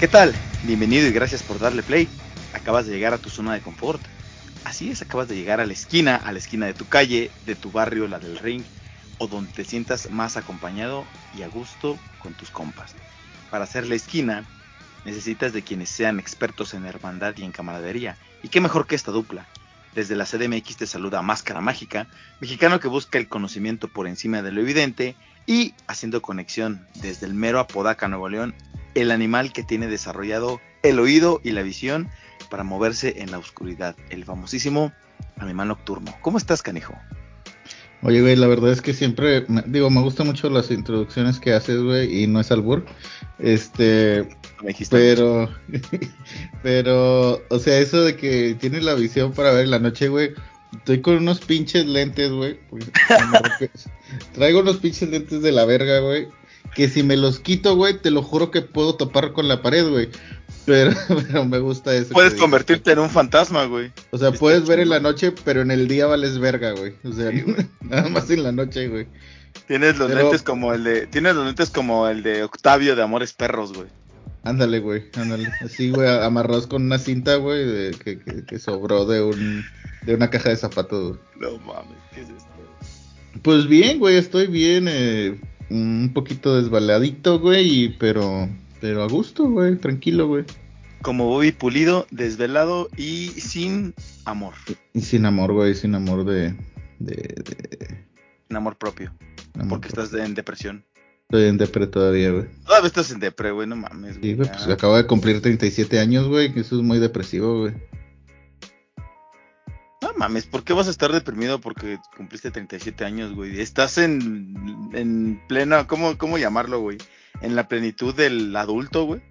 ¿Qué tal? Bienvenido y gracias por darle play. Acabas de llegar a tu zona de confort. Así es, acabas de llegar a la esquina, a la esquina de tu calle, de tu barrio, la del ring, o donde te sientas más acompañado y a gusto con tus compas. Para hacer la esquina, necesitas de quienes sean expertos en hermandad y en camaradería. Y qué mejor que esta dupla. Desde la CDMX te saluda Máscara Mágica, mexicano que busca el conocimiento por encima de lo evidente y haciendo conexión desde el mero Apodaca, Nuevo León, el animal que tiene desarrollado el oído y la visión para moverse en la oscuridad, el famosísimo animal nocturno. ¿Cómo estás, canijo? Oye, güey, la verdad es que siempre, digo, me gustan mucho las introducciones que haces, güey, y no es albur. Este, Me dijiste. pero, pero, o sea, eso de que tienes la visión para ver en la noche, güey. Estoy con unos pinches lentes, güey. Traigo unos pinches lentes de la verga, güey. Que si me los quito, güey, te lo juro que puedo topar con la pared, güey. Pero, pero me gusta eso. Puedes convertirte en un fantasma, güey. O sea, puedes ver en la noche, pero en el día vales verga, güey. O sea, Sí, güey. nada más en la noche, güey. Tienes los Pero- lentes como el de, tienes los lentes como el de Octavio de Amores Perros, güey. Ándale, güey, ándale. Así, güey, amarrados con una cinta, güey, de- que, que, que sobró de un de una caja de zapatos. güey. No mames, ¿qué es esto? Pues bien, güey, estoy bien, eh, un poquito desbaladito, güey, y- pero pero a gusto, güey, tranquilo, güey. Como Bobby Pulido, desvelado y sin amor, Y sin amor, güey, sin amor de de, de sin amor propio, amor porque propio. estás en depresión. Estoy en depre todavía, güey. Todavía estás en depre, güey, no mames, güey. Sí, güey, pues acabo de cumplir 37 años, güey, que eso es muy depresivo, güey. Mames, ¿por qué vas a estar deprimido porque cumpliste 37 años, güey? Estás en, en plena, ¿cómo, ¿cómo llamarlo, güey? En la plenitud del adulto, güey.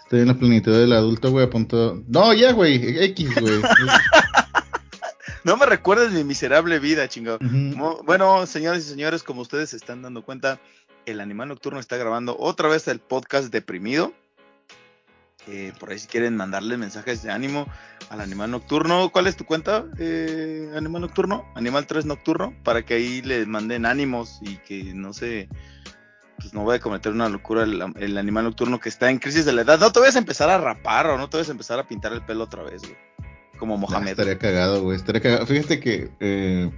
Estoy en la plenitud del adulto, güey, a punto... No, ya, güey, X, güey. No me recuerdes mi miserable vida, chingado. Bueno, señores y señores, como ustedes se están dando cuenta, el Animal Nocturno está grabando otra vez el podcast deprimido. Eh, por ahí si quieren mandarle mensajes de ánimo al Animal Nocturno. ¿Cuál es tu cuenta, eh, Animal Nocturno? Animal 3 Nocturno, para que ahí les manden ánimos y que no se... Pues no vaya a cometer una locura el, el Animal Nocturno que está en crisis de la edad. No te vayas a empezar a rapar o no te vayas a empezar a pintar el pelo otra vez, güey. Como Ah, Mohamed. estaría cagado, güey, estaría cagado. Fíjate que... Eh...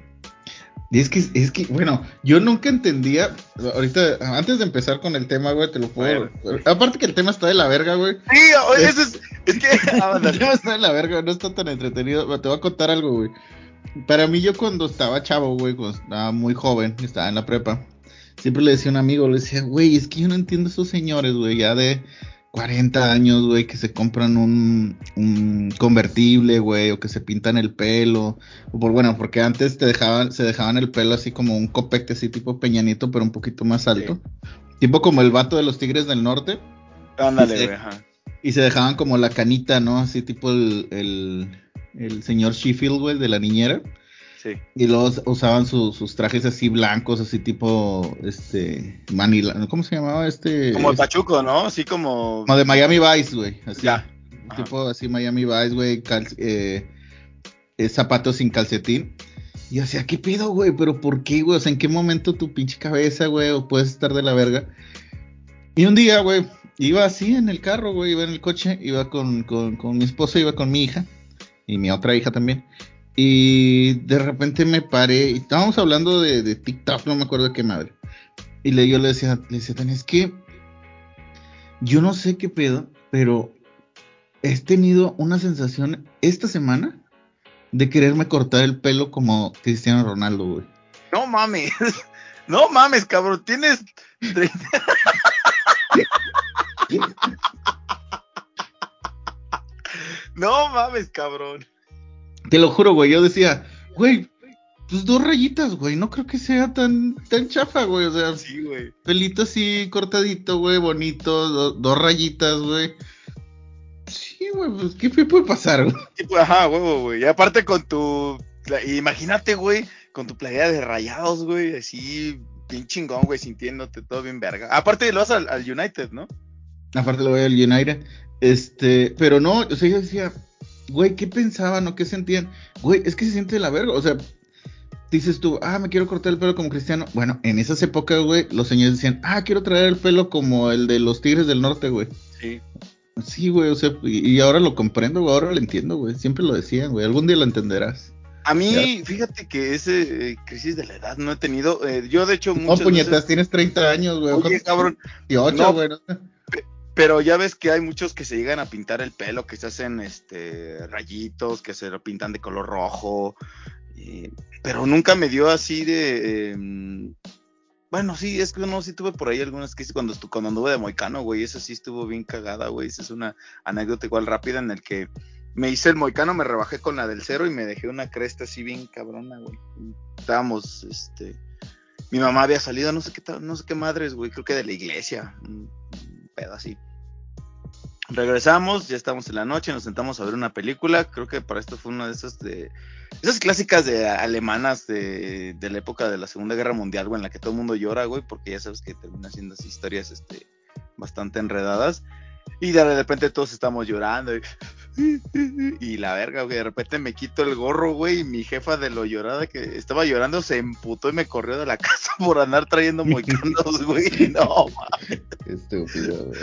y Es que, es que, bueno, yo nunca entendía, ahorita, antes de empezar con el tema, güey, te lo puedo... Aparte que el tema está de la verga, güey. Sí, oye, eso es... Es que... ah, El tema está de la verga, no está tan entretenido. Te voy a contar algo, güey. Para mí, yo cuando estaba chavo, güey, cuando estaba muy joven, estaba en la prepa, siempre le decía a un amigo, le decía, güey, es que yo no entiendo esos señores, güey, ya de 40 años, güey, que se compran un, un convertible, güey, o que se pintan el pelo. O por, bueno, porque antes te dejaban, se dejaban el pelo así como un copete, así tipo peñanito, pero un poquito más alto. Tipo como el vato de los Tigres del Norte. Ándale, güey, ajá. Y se dejaban como la canita, ¿no? Así tipo el, el, el señor Sheffield, güey, de la niñera. Sí. Y luego usaban su- sus trajes así blancos, así tipo, este, Manila, ¿cómo se llamaba este? Como el este- Pachuco, ¿no? Así como. Como de Miami Vice, güey. Así. Ya. Ajá. Tipo así Miami Vice, güey, eh, eh, zapatos sin calcetín. Y yo decía, ¿qué pido, güey? ¿Pero por qué, güey? O sea, ¿en qué momento tu pinche cabeza, güey, o puedes estar de la verga? Y un día, güey, iba así en el carro, güey, iba en el coche, iba con, con, con mi esposa, iba con mi hija, y mi otra hija también. Y de repente me paré, y estábamos hablando de, de TikTok, no me acuerdo de qué madre. Y le, yo le decía, le decía, es que yo no sé qué pedo, pero he tenido una sensación esta semana de quererme cortar el pelo como Cristiano Ronaldo, güey. No mames. No mames, cabrón. Tienes. 30 No mames, cabrón. Te lo juro, güey. Yo decía, güey, pues dos rayitas, güey. No creo que sea tan, tan chafa, güey. O sea, Sí, güey. pelito así cortadito, güey, bonito, do- dos rayitas, güey. Sí, güey, pues ¿qué me puede pasar, güey? Sí, pues, Ajá, huevo, güey. Y aparte con tu. Imagínate, güey, con tu playera de rayados, güey. Así, bien chingón, güey, sintiéndote todo bien verga. Aparte lo vas al, al United, ¿no? Aparte lo voy al United. Este, pero no, o sea, yo decía, güey, ¿qué pensaban o qué sentían? Güey, es que se siente de la verga, o sea, dices tú, ah, me quiero cortar el pelo como cristiano. Bueno, en esas épocas, güey, los señores decían, ah, quiero traer el pelo como el de los Tigres del Norte, güey. Sí. Sí, güey, o sea, y, ahora lo comprendo, güey, ahora lo entiendo, güey. Siempre lo decían, güey, algún día lo entenderás. A mí, fíjate que ese eh, crisis de la edad no he tenido. eh, yo, de hecho, No, muchas puñetas, veces- tienes 30 años, güey. Oye, cabrón, 18, no. güey. ¿no? Pero ya ves que hay muchos que se llegan a pintar el pelo, que se hacen este rayitos, que se lo pintan de color rojo. pero nunca me dio así de. eh, bueno, sí, es que no, sí tuve por ahí algunas que cuando, cuando anduve de moicano, güey. Esa sí estuvo bien cagada, güey. Esa es una anécdota igual rápida en el que me hice el moicano, me rebajé con la del cero y me dejé una cresta así bien cabrona, güey. Estábamos, este. Mi mamá había salido, no sé qué, no sé qué madres, güey. Creo que de la iglesia. Pedo así. Regresamos, ya estamos en la noche, nos sentamos a ver una película. Creo que para esto fue una de esas de. Esas clásicas de alemanas de, de la época de la Segunda Guerra Mundial, güey, en la que todo el mundo llora, güey, porque ya sabes que termina siendo así historias este, bastante enredadas. Y de repente todos estamos llorando. Y, y la verga, güey. De repente me quito el gorro, güey. Y mi jefa de lo llorada que estaba llorando se emputó y me corrió de la casa por andar trayendo moicanos, güey. No, mames. Estúpido, güey.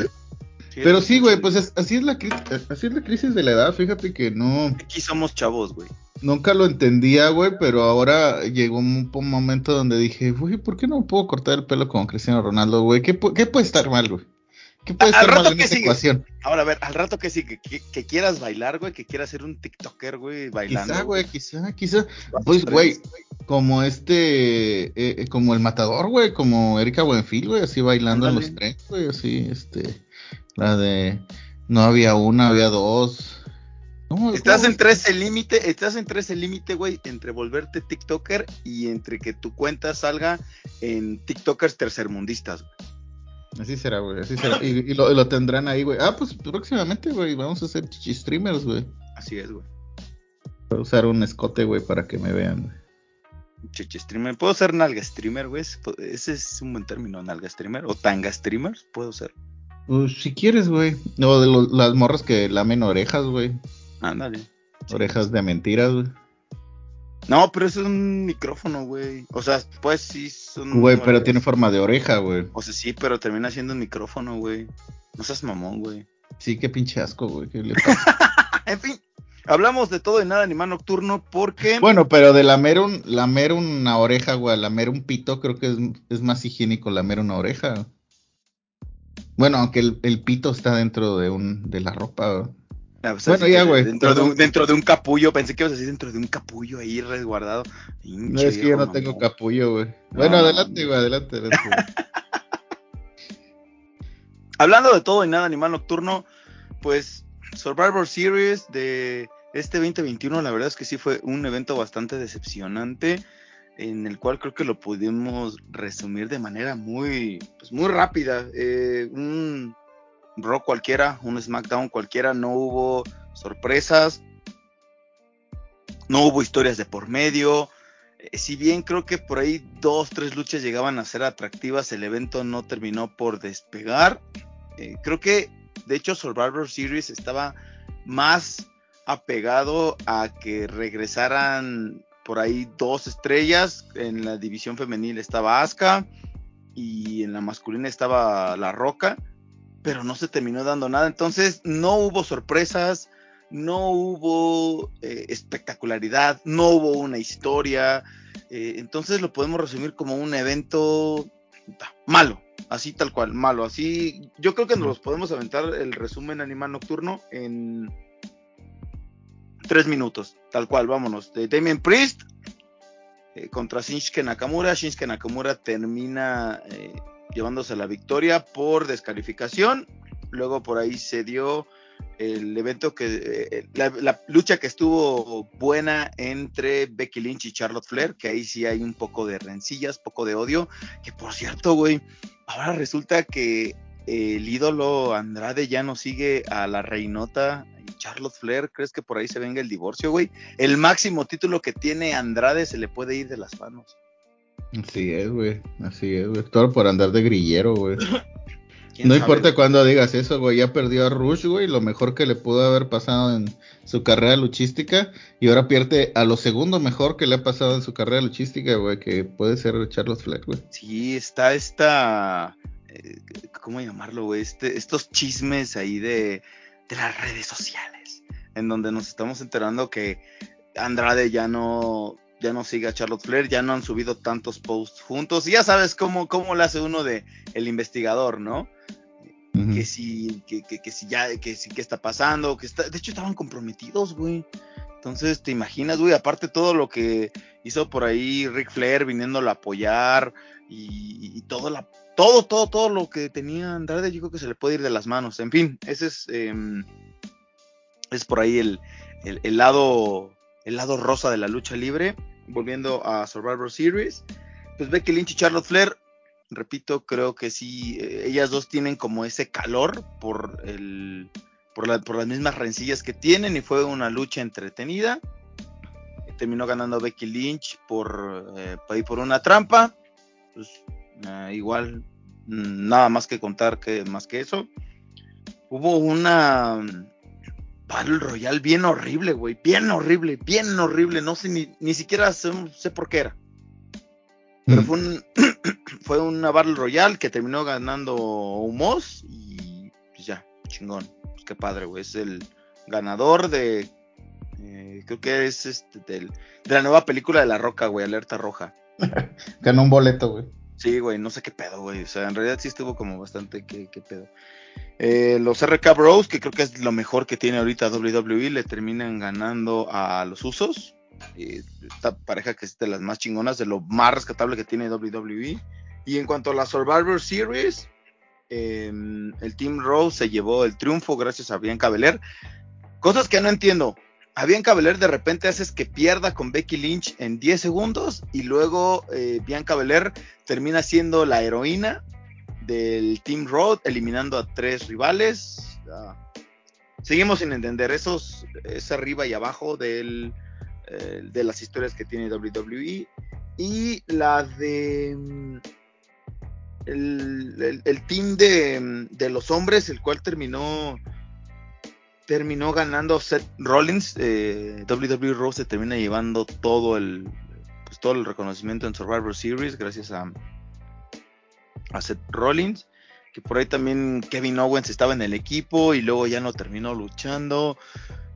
Pero sí, güey, pues es- así es la crisis, así es la crisis de la edad. Fíjate que no, Aquí somos chavos, güey. nunca lo entendía, güey, pero ahora llegó un, un momento donde dije, güey, ¿por qué no puedo cortar el pelo como Cristiano Ronaldo, güey? ¿Qué, qué puede estar mal, güey? ¿Qué puede A- rato en esta sigue. ecuación? Ahora, a ver, al rato que sí, que, que- que quieras bailar, güey, que quieras ser un TikToker, güey, bailando. Quizá, güey, quizá, quizá. Pues, a güey, como este, eh, eh, como el matador, güey, como Erika Buenfil, güey, así bailando en los trenes, güey, así, este, la de, no había una, había dos. No, Estás ¿cómo? entre ese límite, estás entre ese límite, güey, entre volverte TikToker y entre que tu cuenta salga en TikTokers tercermundistas. güey. Así será, güey, así será. Y, y lo, y lo tendrán ahí, güey. Ah, pues próximamente, güey, vamos a hacer chichi streamers, güey. Así es, güey. Voy a usar un escote, güey, para que me vean, güey. Chichi streamer. ¿Puedo ser nalga streamer, güey? Ese es un buen término, nalga streamer. O tanga streamer, puedo ser. Pues, si quieres, güey. No, de lo- las morras que lamen orejas, güey. Ándale. Orejas de mentiras, güey. No, pero eso es un micrófono, güey. O sea, pues sí son. Güey, pero tiene forma de oreja, güey. O sea, sí, pero termina siendo un micrófono, güey. No seas mamón, güey. Sí, qué pinche asco, güey. ¿qué le pasa? En fin, hablamos de todo y nada, animal nocturno, porque. bueno, pero de lamer, un, lamer una oreja, güey, lamer un pito, creo que es, es más higiénico lamer una oreja. Bueno, aunque el, el pito está dentro de un de la ropa, güey. Ah, pues, Bueno, ya, güey, Dentro, de un, dentro de un capullo, pensé que ibas a decir dentro de un capullo ahí resguardado. No es que yo no tengo capullo, güey. Bueno, No, adelante, güey, adelante, adelante. Hablando de todo y nada, animal nocturno, pues Survivor Series de este 2021, la verdad es que sí fue un evento bastante decepcionante, en el cual creo que lo pudimos resumir de manera muy, pues muy rápida. Eh, un Raw cualquiera, un SmackDown cualquiera, no hubo sorpresas, no hubo historias de por medio. Eh, si bien creo que por ahí dos, tres luchas llegaban a ser atractivas, el evento no terminó por despegar. Eh, creo que, de hecho, Survivor Series estaba más apegado a que regresaran por ahí dos estrellas. En la división femenil estaba Asuka y en la masculina estaba La Roca, pero no se terminó dando nada. Entonces, no hubo sorpresas, no hubo eh, espectacularidad, no hubo una historia. Eh, entonces, lo podemos resumir como un evento malo, así tal cual, malo. Así, yo creo que nos los podemos aventar el resumen Animal Nocturno en tres minutos, tal cual, vámonos. De Damien Priest eh, contra Shinsuke Nakamura. Shinsuke Nakamura termina llevándose la victoria por descalificación. Luego por ahí se dio el evento que, eh, la, lucha que estuvo buena entre Becky Lynch y Charlotte Flair, que ahí sí hay un poco de rencillas, poco de odio, que por cierto, güey, ahora resulta que el ídolo Andrade ya no sigue a la reinota Charlotte Flair, ¿crees que por ahí se venga el divorcio, güey? El máximo título que tiene Andrade se le puede ir de las manos. Así es, güey, así es, güey, todo por andar de grillero, güey. No importa cuándo digas eso, güey. Ya perdió a Rush, güey. Lo mejor que le pudo haber pasado en su carrera luchística. Y ahora pierde a lo segundo mejor que le ha pasado en su carrera luchística, güey. Que puede ser Charles Flair, güey. Sí, está esta. Eh, ¿Cómo llamarlo, güey? Este, estos chismes ahí de, de las redes sociales. En donde nos estamos enterando que Andrade ya no ya no sigue a Charlotte Flair, ya no han subido tantos posts juntos. Y ya sabes cómo, cómo le hace uno de el investigador, ¿no? Que si, que, que, si ya, que si, qué está pasando, que está, de hecho estaban comprometidos, güey. Entonces, ¿te imaginas, güey? Aparte todo lo que hizo por ahí Rick Flair viniéndolo a apoyar y, todo, la, todo, todo, todo lo que tenía Andrade, yo creo que se le puede ir de las manos. En fin, ese es, em, es por ahí el, el, el, lado, el lado rosa de la lucha libre. Volviendo a Survivor Series, pues Becky Lynch y Charlotte Flair repito, creo que sí, eh, ellas dos tienen como ese calor por, el, por, las mismas rencillas que tienen y fue una lucha entretenida. Terminó ganando Becky Lynch por, eh, por una trampa. Pues, eh, igual, mm, nada más que contar que más que eso. Hubo una Battle Royale bien horrible, güey. Bien horrible, bien horrible. No sé ni, ni siquiera sé, sé por qué era. Pero mm. fue, un, fue una Battle Royale que terminó ganando Humos y pues ya, chingón. Pues qué padre, güey. Es el ganador de. Eh, creo que es este del, de la nueva película de La Roca, güey, Alerta Roja. Ganó un boleto, güey. Sí, güey, no sé qué pedo, güey. O sea, en realidad sí estuvo como bastante qué, pedo. Eh, los RK Bros, que creo que es lo mejor que tiene ahorita WWE, le terminan ganando a los Usos esta pareja que es de las más chingonas, de lo más rescatable que tiene WWE. Y en cuanto a la Survivor Series, em, el Team Rose se llevó el triunfo gracias a Bianca Belair. Cosas que no entiendo. A Bianca Belair de repente haces que pierda con Becky Lynch en 10 segundos y luego eh, Bianca Belair termina siendo la heroína del Team Road, eliminando a tres rivales. Ah, seguimos sin entender esos, es arriba y abajo del eh, de las historias que tiene WWE y la de mm, el, team de, de, los hombres, el cual terminó terminó ganando Seth Rollins. Eh, WWE Raw se termina llevando todo el pues, todo el reconocimiento en Survivor Series gracias a, a Seth Rollins. Que por ahí también Kevin Owens estaba en el equipo y luego ya no terminó luchando.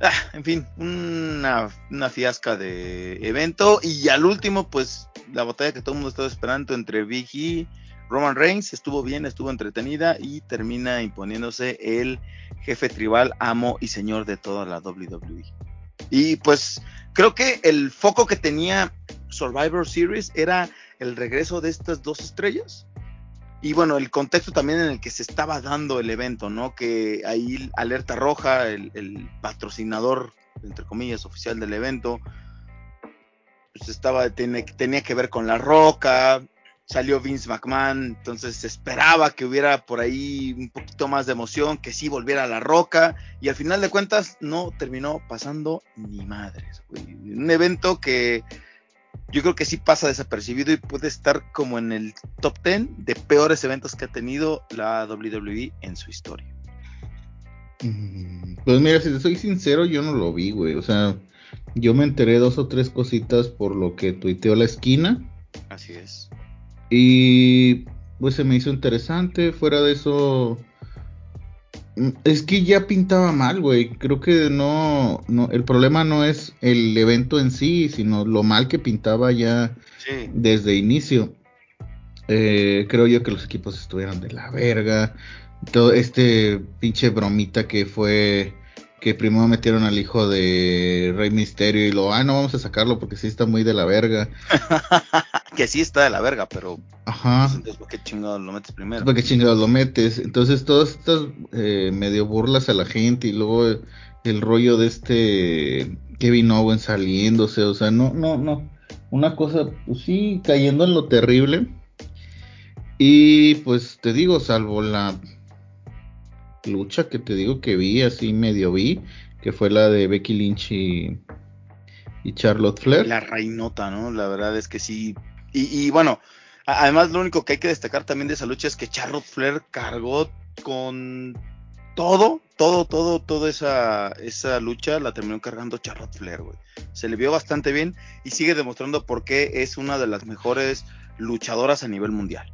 Ah, en fin, una, una, fiasca de evento. Y al último, pues la batalla que todo el mundo estaba esperando entre Big E, Roman Reigns, estuvo bien, estuvo entretenida y termina imponiéndose el jefe tribal, amo y señor de toda la WWE. Y pues creo que el foco que tenía Survivor Series era el regreso de estas dos estrellas y bueno, el contexto también en el que se estaba dando el evento, ¿no? Que ahí Alerta Roja, el, patrocinador, entre comillas, oficial del evento, pues estaba, tenía, tenía que ver con La Roca, salió Vince McMahon, entonces se esperaba que hubiera por ahí un poquito más de emoción, que sí volviera La Roca, y al final de cuentas no terminó pasando ni madres, Un evento que yo creo que sí pasa desapercibido y puede estar como en el top 10 de peores eventos que ha tenido la WWE en su historia. Mm, pues mira, si te soy sincero, yo no lo vi, güey. O sea, yo me enteré dos o tres cositas por lo que tuiteó la esquina. Así es. Y pues se me hizo interesante. Fuera de eso, Mm, es que ya pintaba mal, güey. Creo que no, no, el problema no es el evento en sí, sino lo mal que pintaba ya desde inicio. Eh, creo yo que los equipos estuvieron de la verga. Todo este pinche bromita que fue que primero metieron al hijo de Rey Misterio y lo, ah, no vamos a sacarlo porque sí está muy de la verga. que sí está de la verga, pero... Ajá. Entonces, ¿por qué chingados lo metes primero? ¿Por qué chingados lo metes? Entonces, todas estas eh, medio burlas a la gente y luego el rollo de este Kevin Owen saliéndose, o sea, no, no, no. Una cosa, pues sí, cayendo en lo terrible. Y pues te digo, salvo la lucha que te digo que vi, así medio vi, que fue la de Becky Lynch y, y Charlotte Flair. La reinota, ¿no? La verdad es que sí. Y, y bueno, además lo único que hay que destacar también de esa lucha es que Charlotte Flair cargó con todo, todo, todo, toda esa, esa lucha la terminó cargando Charlotte Flair, güey. Se le vio bastante bien y sigue demostrando por qué es una de las mejores luchadoras a nivel mundial.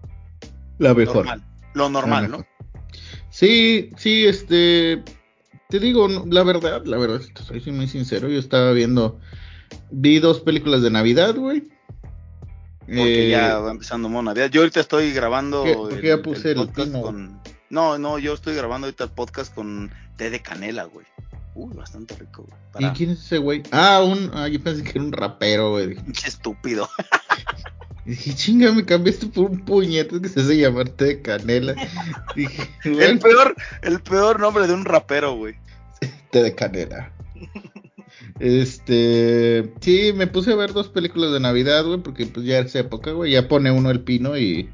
La mejor. Lo normal, ¿no? Sí, sí, este, te digo, la verdad, la verdad, soy muy sincero, yo estaba viendo, vi dos películas de Navidad, güey. Porque ya eh, va empezando Mono Navidad. Yo ahorita estoy grabando. Porque ya puse el, podcast con. No, no, yo estoy grabando ahorita el podcast con té de canela, güey. Uy, bastante rico, güey. ¿Y quién es ese güey? Ah, un. Ah, yo pensé que era un rapero, güey. Qué estúpido. dije, chinga, me cambiaste por un puñete que se hace llamar té de canela. dije, el peor, el peor nombre de un rapero, güey. té de canela. Este, sí, me puse a ver dos películas de Navidad, güey, porque pues ya es época, güey, ya pone uno el pino y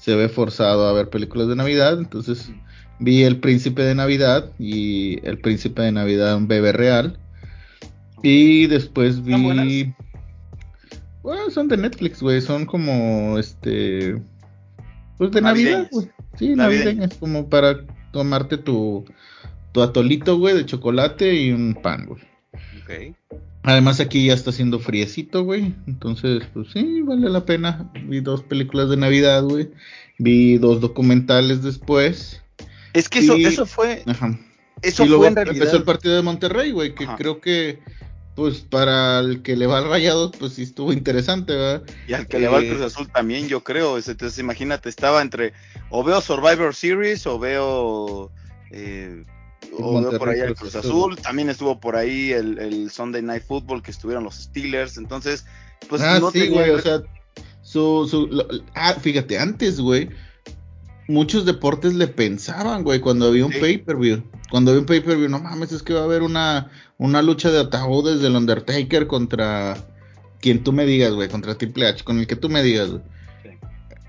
se ve forzado a ver películas de Navidad, entonces vi El Príncipe de Navidad y El Príncipe de Navidad un bebé real. Y después vi bueno, son de Netflix, güey, son como este pues de Navidad, güey. Sí, navideñas, como para tomarte tu tu atolito, güey, de chocolate y un pan, güey. Además aquí ya está haciendo friecito, güey. Entonces, pues sí, vale la pena. Vi dos películas de Navidad, güey. Vi dos documentales después. Es que eso, eso fue. Ajá. Eso y luego fue empezó el partido de Monterrey, güey, que creo que pues para el que le va al Rayados, pues sí estuvo interesante, ¿verdad? Y al que le va al eh, Cruz Azul también, yo creo. Entonces, imagínate, estaba entre o veo Survivor Series o veo eh, o por ahí el Cruz Azul, también estuvo por ahí el, Sunday Night Football que estuvieron los Steelers, entonces, pues ah, no sí, güey, o sea, su, su, ah, fíjate, antes, güey, muchos deportes le pensaban, güey, cuando había un pay-per-view, cuando había un pay-per-view, no mames, es que va a haber una, una lucha de ataúdes del Undertaker contra quien tú me digas, güey, contra Triple H, con el que tú me digas, güey.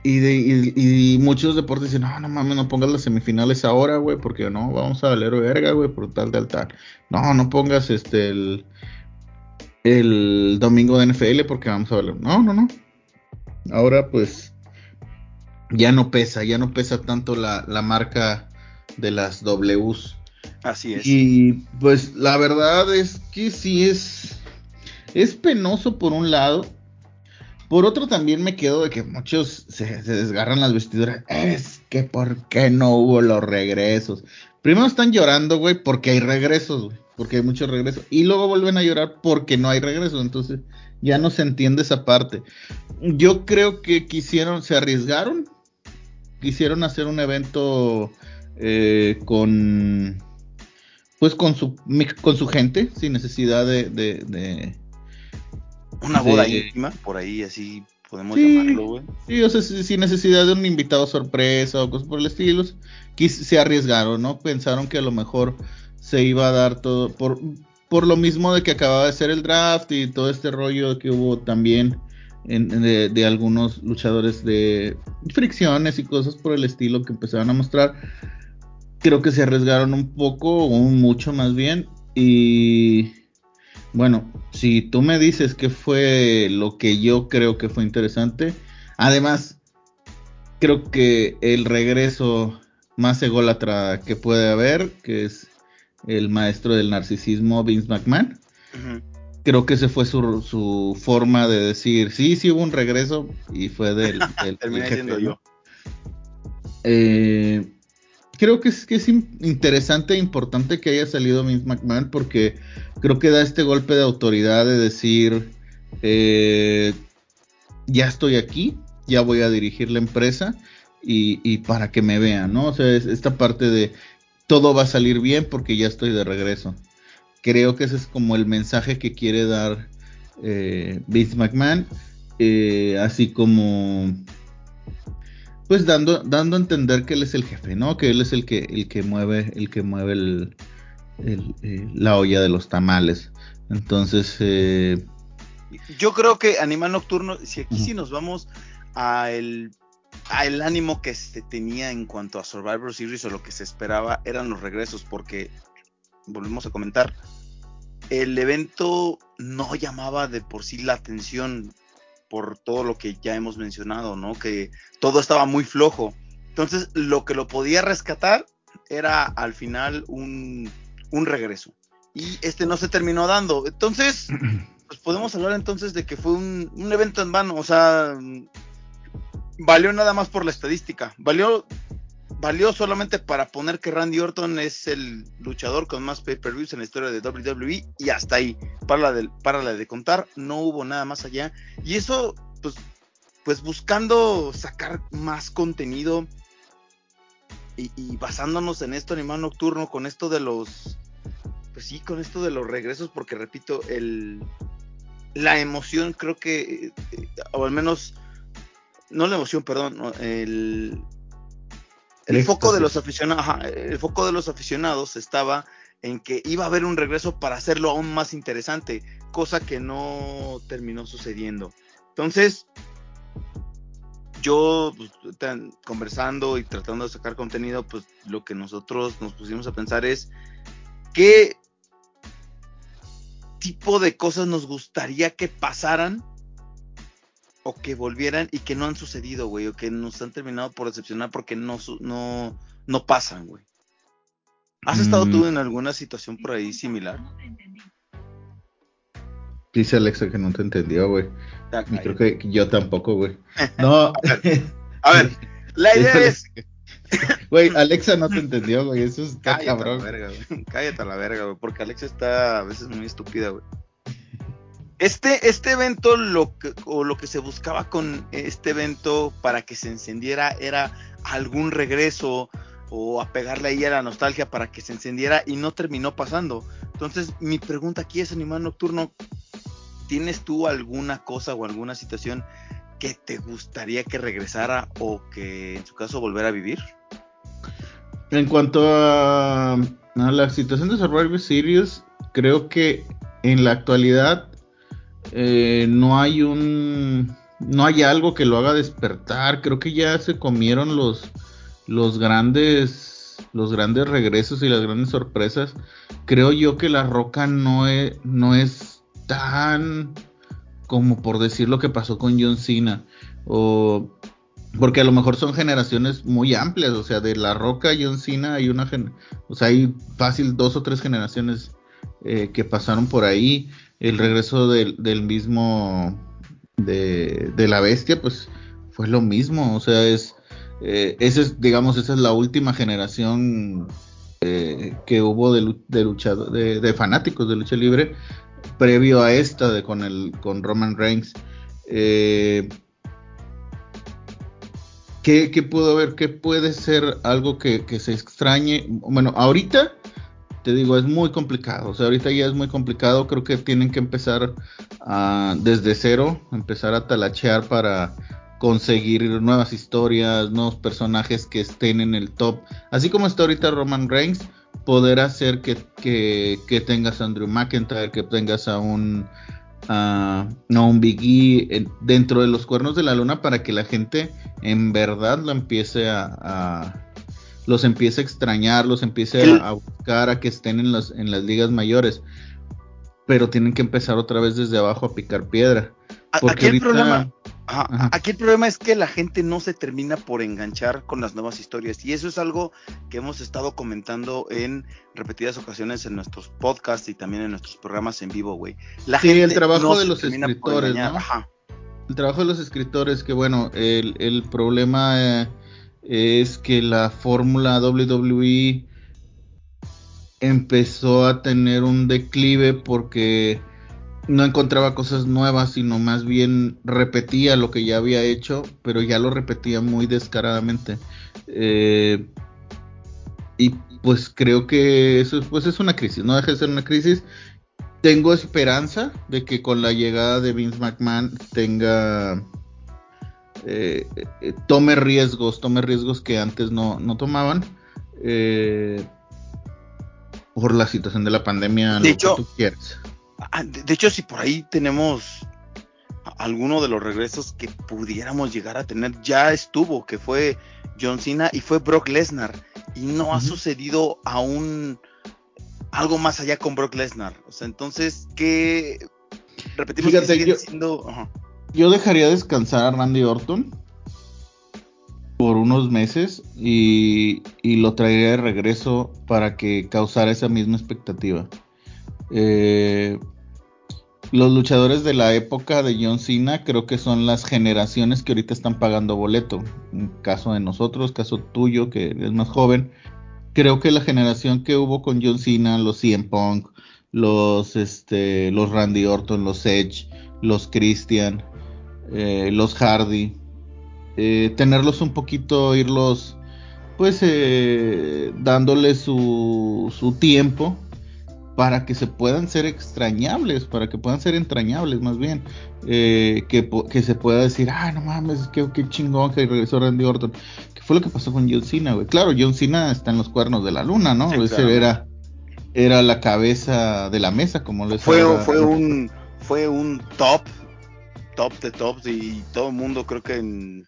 Y, de, y, muchos deportes dicen, no, no mames, no pongas las semifinales ahora, güey, porque no, vamos a valer verga, güey, por tal, tal, tal. No, no pongas este el, el domingo de NFL porque vamos a valer. No, no, no. Ahora pues ya no pesa, ya no pesa tanto la, la marca de las Ws. Así es. Y pues la verdad es que sí es, es penoso por un lado por otro también me quedo de que muchos se, desgarran las vestiduras. Es que ¿por qué no hubo los regresos? Primero están llorando, güey, porque hay regresos, güey. Porque hay muchos regresos. Y luego vuelven a llorar porque no hay regresos. Entonces ya no se entiende esa parte. Yo creo que quisieron, se arriesgaron. Quisieron hacer un evento eh, con... Pues con su, con su gente, sin necesidad de una boda íntima, por ahí así podemos llamarlo, güey. Sí, o sea, sin necesidad de un invitado sorpresa o cosas por el estilo, se arriesgaron, ¿no? Pensaron que a lo mejor se iba a dar todo por, por lo mismo de que acababa de ser el draft y todo este rollo que hubo también de, de, algunos luchadores de fricciones y cosas por el estilo que empezaron a mostrar. Creo que se arriesgaron un poco, o mucho más bien, y bueno, si tú me dices que fue lo que yo creo que fue interesante, además, creo que el regreso más ególatra que puede haber, que es el maestro del narcisismo, Vince McMahon. Creo que ese fue su, su, forma de decir, sí, sí hubo un regreso y fue del, del, yo. Eh, creo que es, que es interesante e importante que haya salido Vince McMahon porque creo que da este golpe de autoridad de decir, eh, ya estoy aquí, ya voy a dirigir la empresa y, para que me vean, ¿no? O sea, esta parte de todo va a salir bien porque ya estoy de regreso. Creo que ese es como el mensaje que quiere dar eh, Vince McMahon, eh, así como pues dando, dando a entender que él es el jefe, ¿no? Que él es el que, el que mueve, el que mueve el, eh, la olla de los tamales. Entonces, eh, yo creo que Animal Nocturno, si aquí sí nos vamos a el, a el ánimo que se tenía en cuanto a Survivor Series o lo que se esperaba eran los regresos, porque volvemos a comentar, el evento no llamaba de por sí la atención por todo lo que ya hemos mencionado, ¿no? Que todo estaba muy flojo. Entonces, lo que lo podía rescatar era al final un, un regreso. Y este no se terminó dando. Entonces, pues podemos hablar entonces de que fue un, un evento en vano. O sea, valió nada más por la estadística. Valió valió solamente para poner que Randy Orton es el luchador con más pay-per-views en la historia de WWE y hasta ahí, para la, de, para la de contar, no hubo nada más allá. Y eso, pues, pues buscando sacar más contenido y, basándonos en esto, Animal Nocturno, con esto de los, pues sí, con esto de los regresos, porque repito, el, la emoción creo que, eh, o al menos, no la emoción, perdón, el el, foco de los aficionados, el foco de los aficionados estaba en que iba a haber un regreso para hacerlo aún más interesante, cosa que no terminó sucediendo. Entonces, yo pues, conversando y tratando de sacar contenido, pues lo que nosotros nos pusimos a pensar es qué tipo de cosas nos gustaría que pasaran o que volvieran y que no han sucedido, güey, o que nos han terminado por decepcionar porque no, no, no pasan, güey. ¿Has estado tú mm. en alguna situación por ahí similar? Dice Alexa que no te entendió, güey. Y creo que yo tampoco, güey. No. a, ver, la idea es. Güey, Alexa no te entendió, güey. Eso es Cállate cabrón. A la verga, güey. Cállate a la verga, güey. Porque Alexa está a veces muy estúpida, güey. Este, este evento, lo que, o lo que se buscaba con este evento para que se encendiera era algún regreso o apegarle ahí a la nostalgia para que se encendiera y no terminó pasando. Entonces, mi pregunta aquí es, Animal Nocturno, ¿tienes tú alguna cosa o alguna situación que te gustaría que regresara o que en su caso volver a vivir? En cuanto a, a la situación de Survivor Series, creo que en la actualidad eh, no hay un no hay algo que lo haga despertar. Creo que ya se comieron los los grandes los grandes regresos y las grandes sorpresas. Creo yo que la roca no es no es tan como por decir lo que pasó con John Cena o porque a lo mejor son generaciones muy amplias, o sea, de La Roca y John Cena hay una, o sea, hay fácil dos o tres generaciones eh, que pasaron por ahí el regreso del, mismo de, la bestia, pues fue lo mismo. O sea, es, eh, ese es, digamos, esa es la última generación eh, que hubo de, de, de, fanáticos de lucha libre previo a esta de con el con Roman Reigns. Eh, ¿qué, ¿Qué pudo haber? ¿Qué puede ser algo que, que se extrañe? Bueno, ahorita te digo, es muy complicado. O sea, ahorita ya es muy complicado. Creo que tienen que empezar desde cero, empezar a talachear para conseguir nuevas historias, nuevos personajes que estén en el top. Así como está ahorita Roman Reigns, poder hacer que, que, tengas a Andrew McIntyre, que tengas a un, no, un Big E dentro de los cuernos de la luna para que la gente en verdad lo empiece a los empiece a extrañar, los empiece a, buscar a que estén en las, en las ligas mayores. Pero tienen que empezar otra vez desde abajo a picar piedra. Porque aquí, el problema, aquí el problema es que la gente no se termina por enganchar con las nuevas historias. Y eso es algo que hemos estado comentando en repetidas ocasiones en nuestros podcasts y también en nuestros programas en vivo, güey. sí, el trabajo de los escritores, ¿no? El trabajo de los escritores, que bueno, el, el problema... Eh, es que la fórmula WWE empezó a tener un declive porque no encontraba cosas nuevas, sino más bien repetía lo que ya había hecho, pero ya lo repetía muy descaradamente. Eh, y pues creo que eso pues es una crisis, no deja de ser una crisis. Tengo esperanza de que con la llegada de Vince McMahon tenga eh, eh, tome riesgos, tome riesgos que antes no, no tomaban. Eh, por la situación de la pandemia, de hecho, ah, De, hecho, si por ahí tenemos alguno de los regresos que pudiéramos llegar a tener, ya estuvo, que fue John Cena y fue Brock Lesnar. Y no ha sucedido aún algo más allá con Brock Lesnar. O sea, entonces, ¿qué? Repetimos que yo dejaría descansar a Randy Orton por unos meses y, lo traería de regreso para que causara esa misma expectativa. Eh, los luchadores de la época de John Cena creo que son las generaciones que ahorita están pagando boleto. En caso de nosotros, caso tuyo que es más joven, creo que la generación que hubo con John Cena, los CM Punk, los, este, los Randy Orton, los Edge, los Christian, eh, los Hardy, eh, tenerlos un poquito, irlos pues eh, dándoles su, su tiempo para que se puedan ser extrañables, para que puedan ser entrañables más bien, que, que, se pueda decir, ah, no mames, qué, qué chingón que regresó Randy Orton, que fue lo que pasó con John Cena, güey. Claro, John Cena está en los cuernos de la luna, ¿no? Ese era, era la cabeza de la mesa, como les fue, fue un fue un top top de tops y todo el mundo creo que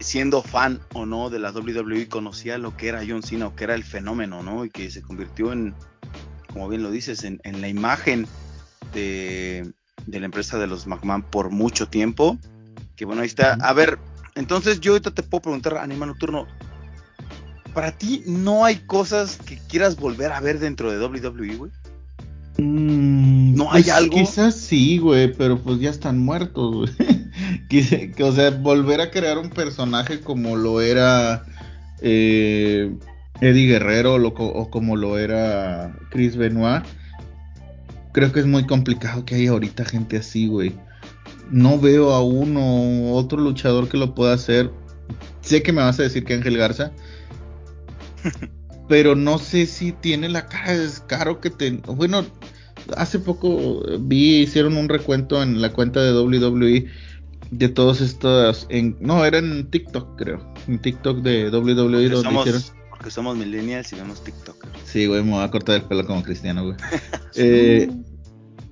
siendo fan o no de la WWE conocía lo que era John Cena o que era el fenómeno, ¿no? Y que se convirtió en, como bien lo dices, en, la imagen de, la empresa de los McMahon por mucho tiempo. Que bueno, ahí está. A ver, entonces yo ahorita te puedo preguntar, Animal Nocturno, ¿para ti no hay cosas que quieras volver a ver dentro de WWE, güey? Mm, ¿No hay pues algo? Quizás sí, güey, pero pues ya están muertos, güey. o sea, volver a crear un personaje como lo era eh, Eddie Guerrero o como lo era Chris Benoit, creo que es muy complicado que haya ahorita gente así, güey. No veo a uno, otro luchador que lo pueda hacer. Sé que me vas a decir que Ángel Garza. pero no sé si tiene la cara de descaro que te... Bueno, hace poco vi, hicieron un recuento en la cuenta de WWE de todos estos... En, no, era en TikTok, creo. En TikTok de WWE. Porque, somos, porque somos millennials y vemos TikTok. Sí, güey, me voy a cortar el pelo como cristiano, güey. eh,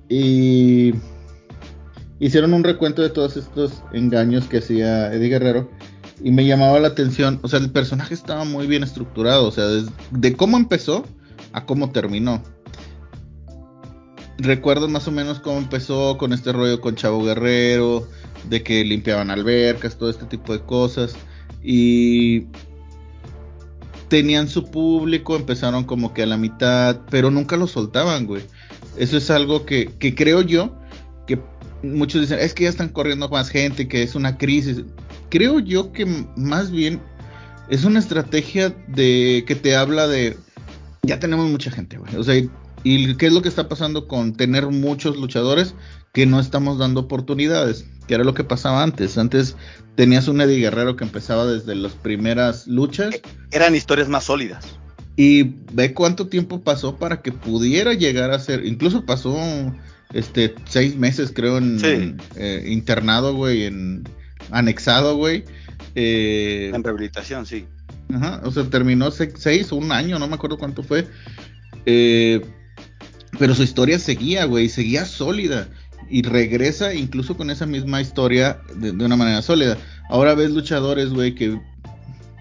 y hicieron un recuento de todos estos engaños que hacía Eddie Guerrero y me llamaba la atención, o sea, el personaje estaba muy bien estructurado, o sea, de cómo empezó a cómo terminó. Recuerdo más o menos cómo empezó con este rollo con Chavo Guerrero, de que limpiaban albercas, todo este tipo de cosas. Y tenían su público, empezaron como que a la mitad, pero nunca lo soltaban, güey. Eso es algo que, que creo yo, que muchos dicen, es que ya están corriendo más gente, que es una crisis creo yo que más bien es una estrategia de que te habla de ya tenemos mucha gente, güey. O sea, y qué es lo que está pasando con tener muchos luchadores que no estamos dando oportunidades, que era lo que pasaba antes. Antes tenías un Eddie Guerrero que empezaba desde las primeras luchas. Eran historias más sólidas. Y ve cuánto tiempo pasó para que pudiera llegar a ser, incluso pasó este seis meses creo en eh, internado, güey, en anexado, güey. Eh, en rehabilitación, sí. Ajá, o sea, terminó seis o un año, no me acuerdo cuánto fue. Eh, pero su historia seguía, güey, seguía sólida. Y regresa incluso con esa misma historia de, una manera sólida. Ahora ves luchadores, güey, que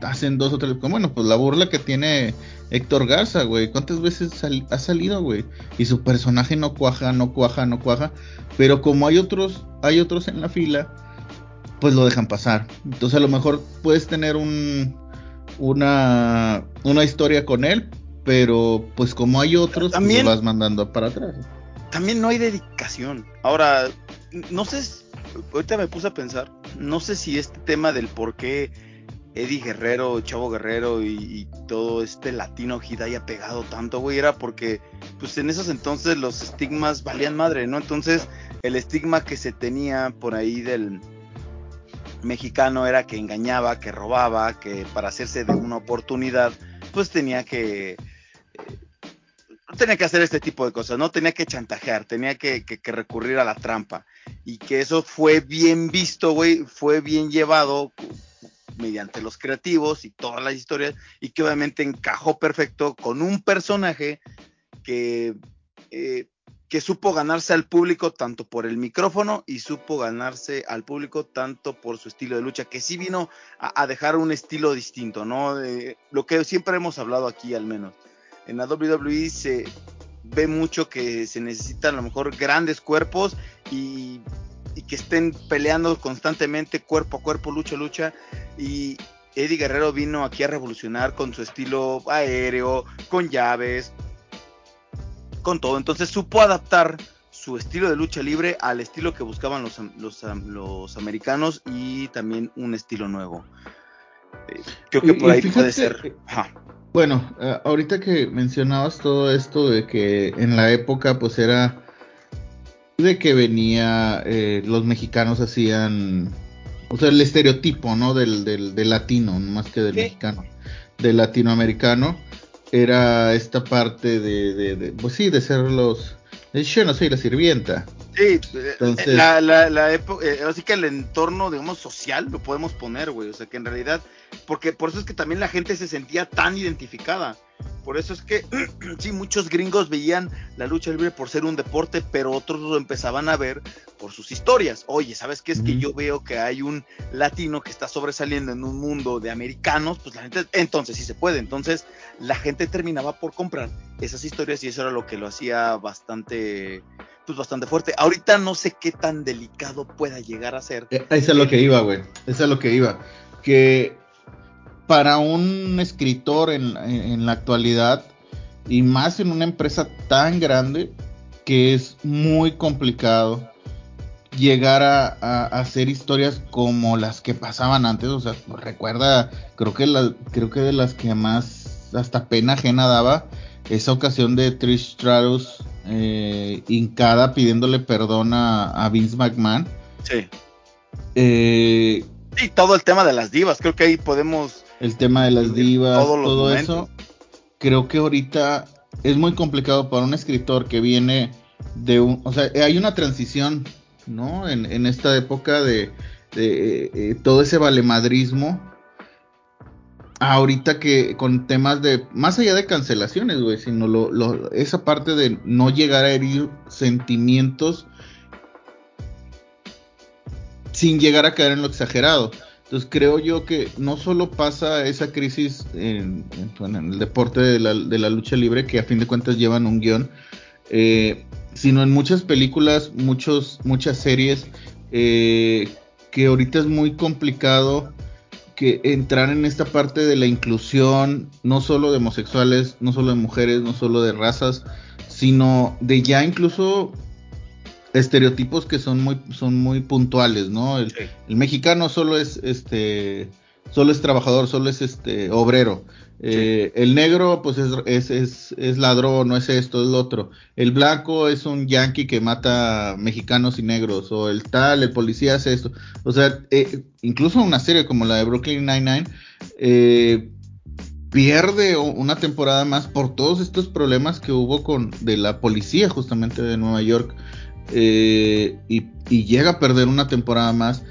hacen dos o tres. Bueno, pues la burla que tiene Héctor Garza, güey. ¿Cuántas veces ha salido, güey? Y su personaje no cuaja, no cuaja, no cuaja. Pero como hay otros, hay otros en la fila pues lo dejan pasar. Entonces a lo mejor puedes tener un, una, una historia con él, pero pues como hay otros, pues, también, lo vas mandando para atrás. También no hay dedicación. Ahora, no sé, ahorita me puse a pensar, no sé si este tema del por qué Eddie Guerrero, Chavo Guerrero y, todo este latino hit haya pegado tanto, güey, era porque pues en esos entonces los estigmas valían madre, ¿no? Entonces el estigma que se tenía por ahí del mexicano era que engañaba, que robaba, que para hacerse de una oportunidad pues tenía que... Eh, tenía que hacer este tipo de cosas, ¿no? Tenía que chantajear, tenía que, recurrir a la trampa. Y que eso fue bien visto, güey, fue bien llevado mediante los creativos y todas las historias, y que obviamente encajó perfecto con un personaje que, eh, que supo ganarse al público tanto por el micrófono y supo ganarse al público tanto por su estilo de lucha, que sí vino a, dejar un estilo distinto, ¿no? Lo que siempre hemos hablado aquí al menos. En la WWE se ve mucho que se necesitan a lo mejor grandes cuerpos y y que estén peleando constantemente cuerpo a cuerpo, lucha a lucha. Y Eddie Guerrero vino aquí a revolucionar con su estilo aéreo, con llaves, con todo. Entonces supo adaptar su estilo de lucha libre al estilo que buscaban los, los, americanos y también un estilo nuevo. Eh, creo que por ahí puede ser. Bueno, eh, ahorita que mencionabas todo esto de que en la época pues era de que venía, eh, los mexicanos hacían, o sea, el estereotipo, ¿no? Del, del, latino, más que del mexicano, del latinoamericano, era esta parte de, de, pues sí, de ser los, yo no soy la sirvienta. Sí, Entonces, la, la, la época, eh, así que el entorno, digamos, social lo podemos poner, güey, o sea, que en realidad, porque por eso es que también la gente se sentía tan identificada. Por eso es que sí, muchos gringos veían la lucha libre por ser un deporte, pero otros lo empezaban a ver por sus historias. Oye, ¿sabes qué es que yo veo que hay un latino que está sobresaliendo en un mundo de americanos? Pues la gente, entonces sí se puede. Entonces la gente terminaba por comprar esas historias y eso era lo que lo hacía bastante, pues bastante fuerte. Ahorita no sé qué tan delicado pueda llegar a ser. Eh, eso es lo que iba, güey. Eso es lo que iba. Que para un escritor en, la actualidad y más en una empresa tan grande que es muy complicado llegar a, hacer historias como las que pasaban antes. O sea, recuerda, creo que, la, creo que de las que más hasta pena ajena daba esa ocasión de Trish Stratus eh, hincada pidiéndole perdón a, Vince McMahon. Sí. Eh, y todo el tema de las divas, creo que ahí podemos el tema de las divas, todo eso. Creo que ahorita es muy complicado para un escritor que viene de un, o sea, hay una transición, ¿no? En, esta época de, de eh, todo ese valemadrismo. Ahorita que con temas de, más allá de cancelaciones, güey, sino esa parte de no llegar a herir sentimientos sin llegar a caer en lo exagerado. Entonces creo yo que no solo pasa esa crisis en, el deporte de la, lucha libre, que a fin de cuentas llevan un guion, eh, sino en muchas películas, muchos, muchas series, eh, que ahorita es muy complicado que entrar en esta parte de la inclusión, no solo de homosexuales, no solo de mujeres, no solo de razas, sino de ya incluso estereotipos que son muy, son muy puntuales, ¿no? El, mexicano solo es este solo es trabajador, solo es este obrero. Eh, el negro, pues es, es, es, ladrón, no es esto, es lo otro. El blanco es un yankee que mata mexicanos y negros, o el tal, el policía hace esto. O sea, eh, incluso una serie como la de Brooklyn Nine-Nine eh, pierde una temporada más por todos estos problemas que hubo con de la policía justamente de Nueva York. Eh, y, llega a perder una temporada más.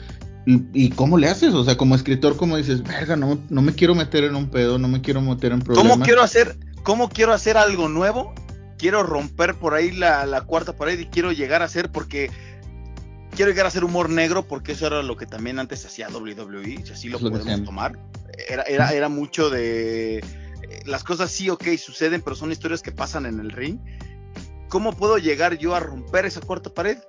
Y, cómo le haces? O sea, como escritor, como dices, verga, no, no me quiero meter en un pedo, no me quiero meter en problemas. ¿Cómo quiero hacer, cómo quiero hacer algo nuevo? Quiero romper por ahí la, cuarta pared y quiero llegar a hacer porque quiero llegar a hacer humor negro porque eso era lo que también antes hacía WWE, si así lo podemos tomar. Era, era, era mucho de eh, las cosas sí, ok, suceden, pero son historias que pasan en el ring ¿Cómo puedo llegar yo a romper esa cuarta pared?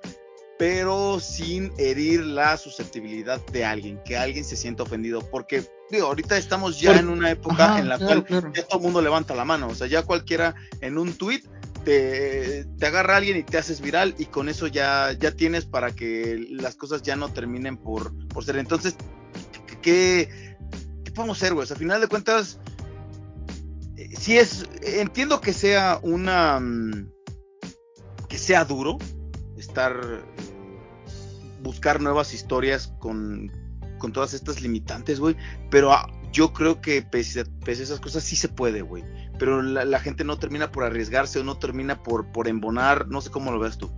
Pero sin herir la susceptibilidad de alguien, que alguien se sienta ofendido. Porque, digo, ahorita estamos ya en una época en la cual ya todo el mundo levanta la mano. O sea, ya cualquiera en un tweet te, agarra a alguien y te haces viral y con eso ya, ya tienes para que las cosas ya no terminen por, por ser. Entonces, ¿qué, qué podemos hacer, güey? O sea, al final de cuentas, eh, si es, entiendo que sea una... Mm, que sea duro estar buscar nuevas historias con, con todas estas limitantes, güey, pero yo creo que pese a, esas cosas sí se puede, güey. Pero la, gente no termina por arriesgarse o no termina por, por embonar, no sé cómo lo ves tú.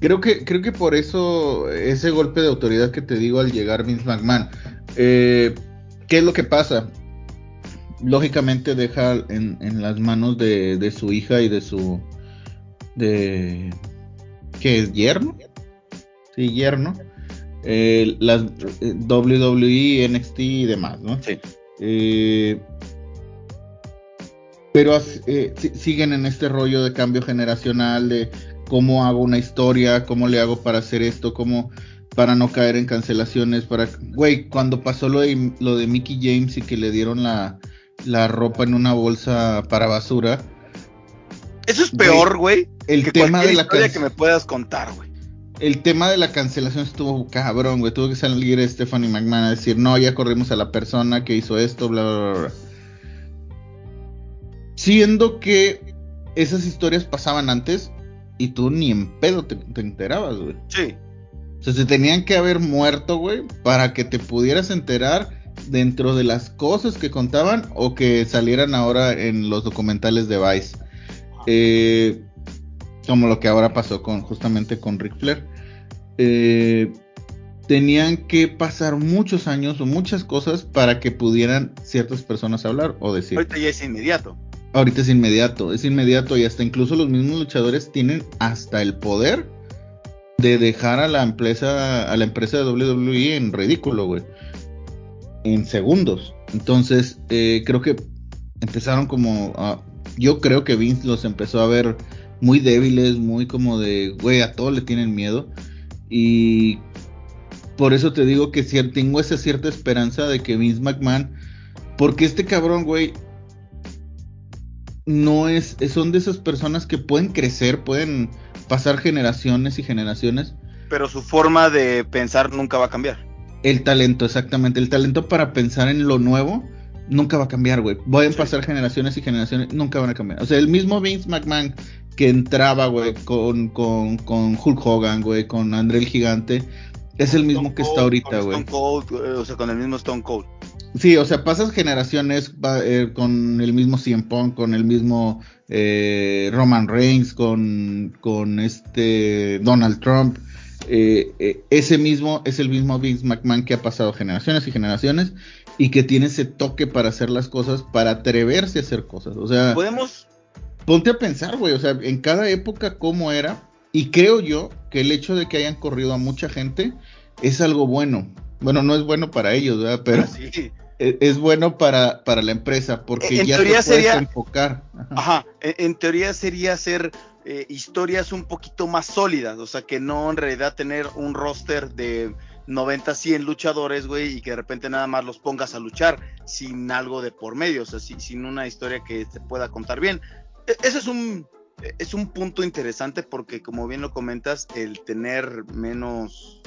Creo que, creo que por eso ese golpe de autoridad que te digo al llegar Vince McMahon. Eh, ¿Qué es lo que pasa? Lógicamente deja en, en las manos de, de, su hija y de su... de... ¿Qué es? ¿Yerno? Sí, yerno eh, las eh, WWE, NXT y demás, ¿no? Sí. Eh, pero siguen en este rollo de cambio generacional, de cómo hago una historia, cómo le hago para hacer esto, cómo para no caer en cancelaciones, para... Güey, cuando pasó lo de, lo de Mickey James y que le dieron la, la ropa en una bolsa para basura. Eso es peor, güey. El tema de la historia que me puedas contar, güey el tema de la cancelación estuvo cabrón, güey. Tuvo que salir Stephanie McMahon a decir, no, ya corrimos a la persona que hizo esto, bla, bla, bla. Siendo que esas historias pasaban antes y tú ni en pedo te, enterabas, güey. Sí. O sea, se tenían que haber muerto, güey, para que te pudieras enterar dentro de las cosas que contaban o que salieran ahora en los documentales de Vice. Eh, como lo que ahora pasó con justamente con Ric Flair. Eh, tenían que pasar muchos años o muchas cosas para que pudieran ciertas personas hablar o decir. Ahorita ya es inmediato. Ahorita es inmediato, es inmediato y hasta incluso los mismos luchadores tienen hasta el poder de dejar a la empresa a la empresa de WWE en ridículo, güey. En segundos. Entonces, eh, creo que empezaron como yo creo que Vince los empezó a ver muy débiles, muy como de, güey, a todos le tienen miedo. Y por eso te digo que tengo esa cierta esperanza de que Vince McMahon, porque este cabrón, güey, no es, son de esas personas que pueden crecer, pueden pasar generaciones y generaciones. Pero su forma de pensar nunca va a cambiar. El talento, exactamente. El talento para pensar en lo nuevo nunca va a cambiar, güey. Pueden pasar generaciones y generaciones, nunca van a cambiar. O sea, el mismo Vince McMahon que entraba, güey, con, con, con Hulk Hogan, güey, con André el Gigante, es el mismo que está ahorita, güey. o sea, con el mismo Stone Cold. Sí, o sea, pasas generaciones eh, con el mismo CM Punk, con el mismo eh, Roman Reigns, con, con este Donald Trump. Eh, ese mismo es el mismo Vince McMahon que ha pasado generaciones y generaciones y que tiene ese toque para hacer las cosas, para atreverse a hacer cosas. O sea, podemos ponte a pensar, güey, o sea, en cada época cómo era. Y creo yo que el hecho de que hayan corrido a mucha gente es algo bueno. Bueno, no es bueno para ellos, ¿verdad? Pero sí. E, es, bueno para, para la empresa porque ya teoría se puede enfocar. Ajá. En, teoría sería hacer eh, historias un poquito más sólidas, o sea, que no en realidad tener un roster de 90, 100 luchadores, güey, y que de repente nada más los pongas a luchar sin algo de por medio, o sea, sin una historia que se pueda contar bien. E, ese es un, es un punto interesante porque, como bien lo comentas, el tener menos,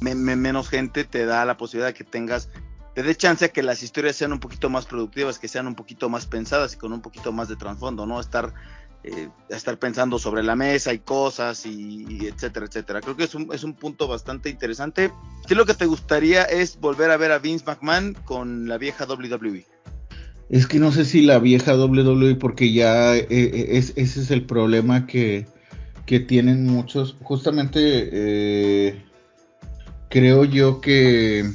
menos gente te da la posibilidad de que tengas, te dé chance a que las historias sean un poquito más productivas, que sean un poquito más pensadas y con un poquito más de trasfondo, ¿no? Estar, eh, estar pensando sobre la mesa y cosas y, etcétera, etcétera. Creo que es un, es un punto bastante interesante. ¿Qué es lo que te gustaría es volver a ver a Vince McMahon con la vieja WWE? Es que no sé si la vieja WWE, porque ya eh, eh, es, ese es el problema que, que tienen muchos. Justamente eh, creo yo que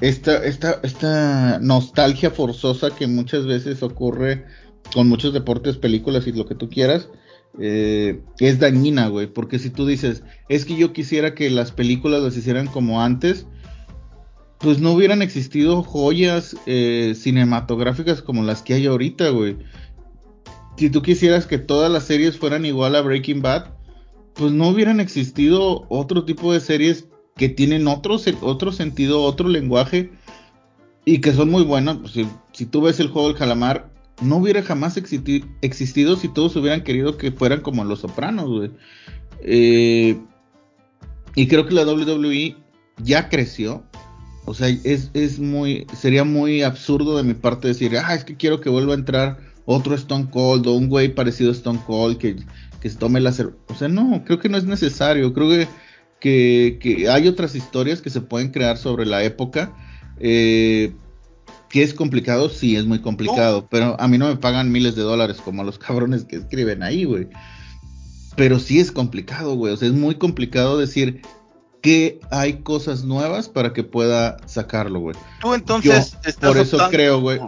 esta, esta, esta nostalgia forzosa que muchas veces ocurre con muchos deportes, películas y lo que tú quieras, es dañina, güey. Porque si tú dices, es que yo quisiera que las películas las hicieran como antes, pues no hubieran existido joyas eh, cinematográficas como las que hay ahorita, güey. Si tú quisieras que todas las series fueran igual a Breaking Bad, pues no hubieran existido otro tipo de series que tienen otro, otro sentido, otro lenguaje y que son muy buenas. Pues, si, tú ves el juego del calamar, no hubiera jamás existido si todos hubieran querido que fueran como Los Sopranos, güey. Eh, y creo que la WWE ya creció o sea, es, es muy, sería muy absurdo de mi parte decir, ah, es que quiero que vuelva a entrar otro Stone Cold o un güey parecido a Stone Cold que, que se tome la cerveza. O sea, no, creo que no es necesario. Creo que, que, hay otras historias que se pueden crear sobre la época. Eh, que es complicado, sí, es muy complicado, pero a mí no me pagan miles de dólares como a los cabrones que escriben ahí, güey. Pero sí es complicado, güey. O sea, es muy complicado decir que hay cosas nuevas para que pueda sacarlo, güey. Tú entonces Por eso creo, güey.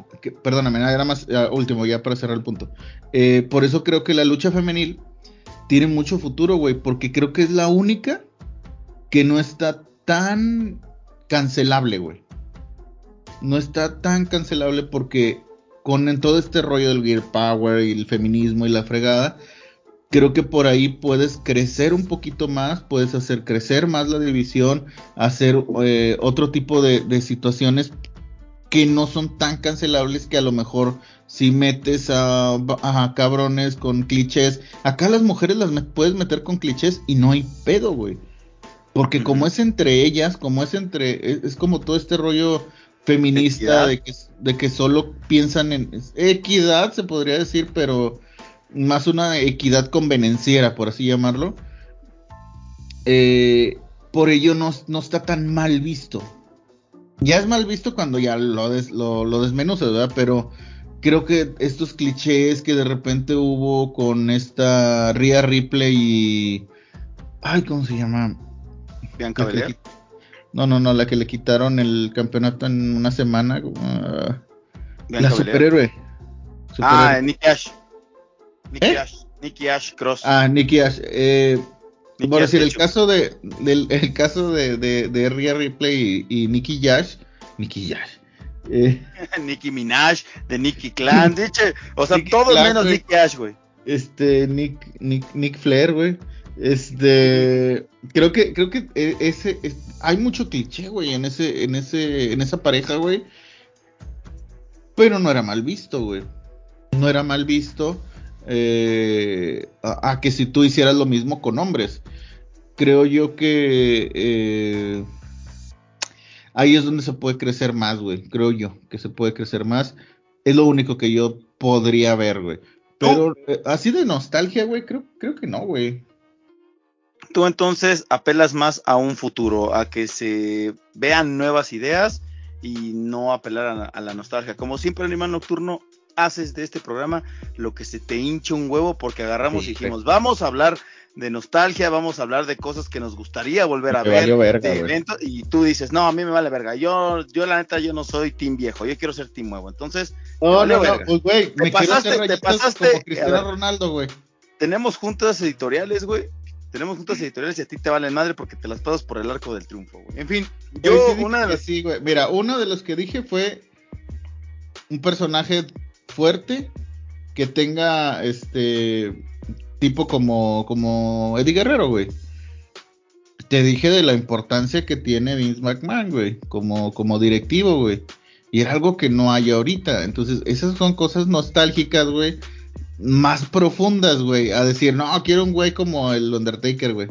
perdóname, nada más, último, ya para cerrar el punto. Eh, por eso creo que la lucha femenil tiene mucho futuro, güey, porque creo que es la única que no está tan cancelable, güey. No está tan cancelable porque con en todo este rollo del gear power y el feminismo y la fregada, creo que por ahí puedes crecer un poquito más, puedes hacer crecer más la división, hacer eh, otro tipo de, situaciones que no son tan cancelables que a lo mejor si metes a, cabrones con clichés, acá las mujeres las puedes meter con clichés y no hay pedo, güey. Porque como es entre ellas, como es entre, es, como todo este rollo feminista de que, de que solo piensan en equidad, se podría decir, pero más una equidad convenenciera, por así llamarlo, eh, por ello no, está tan mal visto. Ya es mal visto cuando ya lo, des, lo, desmenuza, ¿verdad? Pero creo que estos clichés que de repente hubo con esta Ria Ripley y... Ay, ¿cómo se llama? Bianca Belair. No, no, no, la que le quitaron el campeonato en una semana. Uh, la superhéroe. Ah, Nick Ash. Nicky ¿Eh? Ash. Nicky Ash Cross. Ah, Nicky Ash. Eh, bueno, decir, el caso de, del, el caso de, de, de Rhea Ripley y, y Nicky Ash. Nicky Ash. Eh. Nicki Minaj, de Nicky Clan, dice, o sea, todo menos Nicky Ash, güey. Este, Nick, Nick, Nick Flair, güey. Este, creo que, creo que e, ese, hay mucho cliché, güey, en ese, en ese, en esa pareja, güey. Pero no era mal visto, güey. No era mal visto eh, a, que si tú hicieras lo mismo con hombres. Creo yo que eh, ahí es donde se puede crecer más, güey. Creo yo que se puede crecer más. Es lo único que yo podría ver, güey. Pero eh, así de nostalgia, güey, creo, creo que no, güey. Tú entonces apelas más a un futuro, a que se vean nuevas ideas y no apelar a, la nostalgia. Como siempre, Animal Nocturno, haces de este programa lo que se te hincha un huevo porque agarramos y dijimos, vamos a hablar de nostalgia, vamos a hablar de cosas que nos gustaría volver a ver, y tú dices, no, a mí me vale verga, yo, yo la neta, yo no soy team viejo, yo quiero ser team nuevo, entonces, no, no, no, pues güey, me pasaste, te pasaste, como Cristiano Ronaldo, güey. Tenemos juntas editoriales, güey, tenemos juntas editoriales y a ti te valen madre porque te las pasas por el arco del triunfo, güey. En fin, yo, una de las... Sí, güey, mira, uno de los que dije fue un personaje fuerte que tenga este tipo como como Eddie Guerrero, güey. Te dije de la importancia que tiene Vince McMahon, güey, como como directivo, güey. Y era algo que no hay ahorita. Entonces, esas son cosas nostálgicas, güey. Más profundas, güey. A decir, no, quiero un güey como el Undertaker, güey.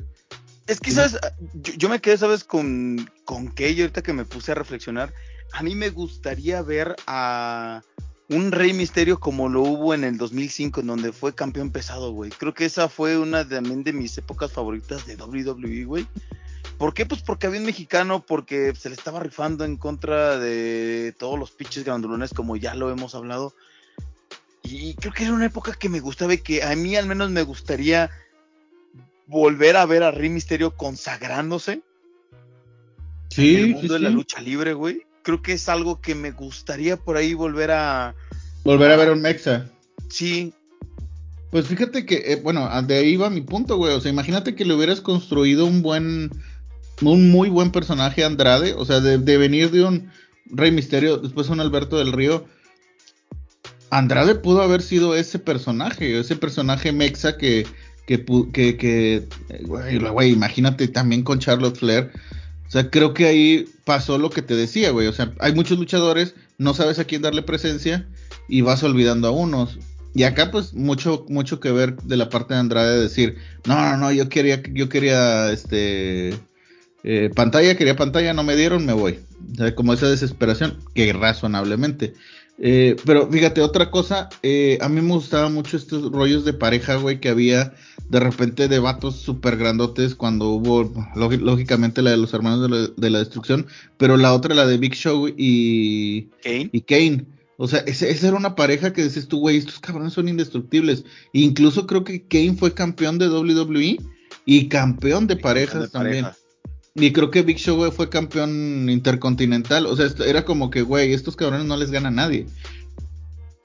Es que, ¿sabes? Yo, yo, me quedé, ¿sabes? Con, con que yo ahorita que me puse a reflexionar. A mí me gustaría ver a, un Rey Misterio como lo hubo en el 2005, en donde fue campeón pesado, güey. Creo que esa fue una también de mis épocas favoritas de WWE, güey. ¿Por qué? Pues porque había un mexicano, porque se le estaba rifando en contra de todos los pinches grandulones, como ya lo hemos hablado. Y creo que era una época que me gustaba y que a mí al menos me gustaría volver a ver a Rey Misterio consagrándose. Sí, en el mundo de la lucha libre, güey creo que es algo que me gustaría por ahí volver a... Volver a, ver un Mexa. Sí. Pues fíjate que, eh, bueno, de ahí va mi punto, güey. O sea, imagínate que le hubieras construido un buen, un muy buen personaje Andrade. O sea, de, venir de un Rey Misterio, después un Alberto del Río. Andrade pudo haber sido ese personaje, ese personaje Mexa que, que, que, que güey, imagínate también con Charlotte Flair. O sea, creo que ahí pasó lo que te decía, güey. O sea, hay muchos luchadores, no sabes a quién darle presencia y vas olvidando a unos. Y acá, pues, mucho, mucho que ver de la parte de Andrade de decir, no, no, no, yo quería, yo quería, este, eh, pantalla, quería pantalla, no me dieron, me voy. O sea, como esa desesperación, que razonablemente. Eh, pero fíjate, otra cosa, eh, a mí me gustaban mucho estos rollos de pareja, güey, que había de repente de vatos súper grandotes cuando hubo, lógicamente, la de los hermanos de la, destrucción, pero la otra, la de Big Show y Kane. Y Kane. O sea, esa era una pareja que dices tú, güey, estos cabrones son indestructibles. incluso creo que Kane fue campeón de WWE y campeón de parejas también. Y creo que Big Show fue campeón intercontinental. O sea, era como que, güey, estos cabrones no les gana a nadie.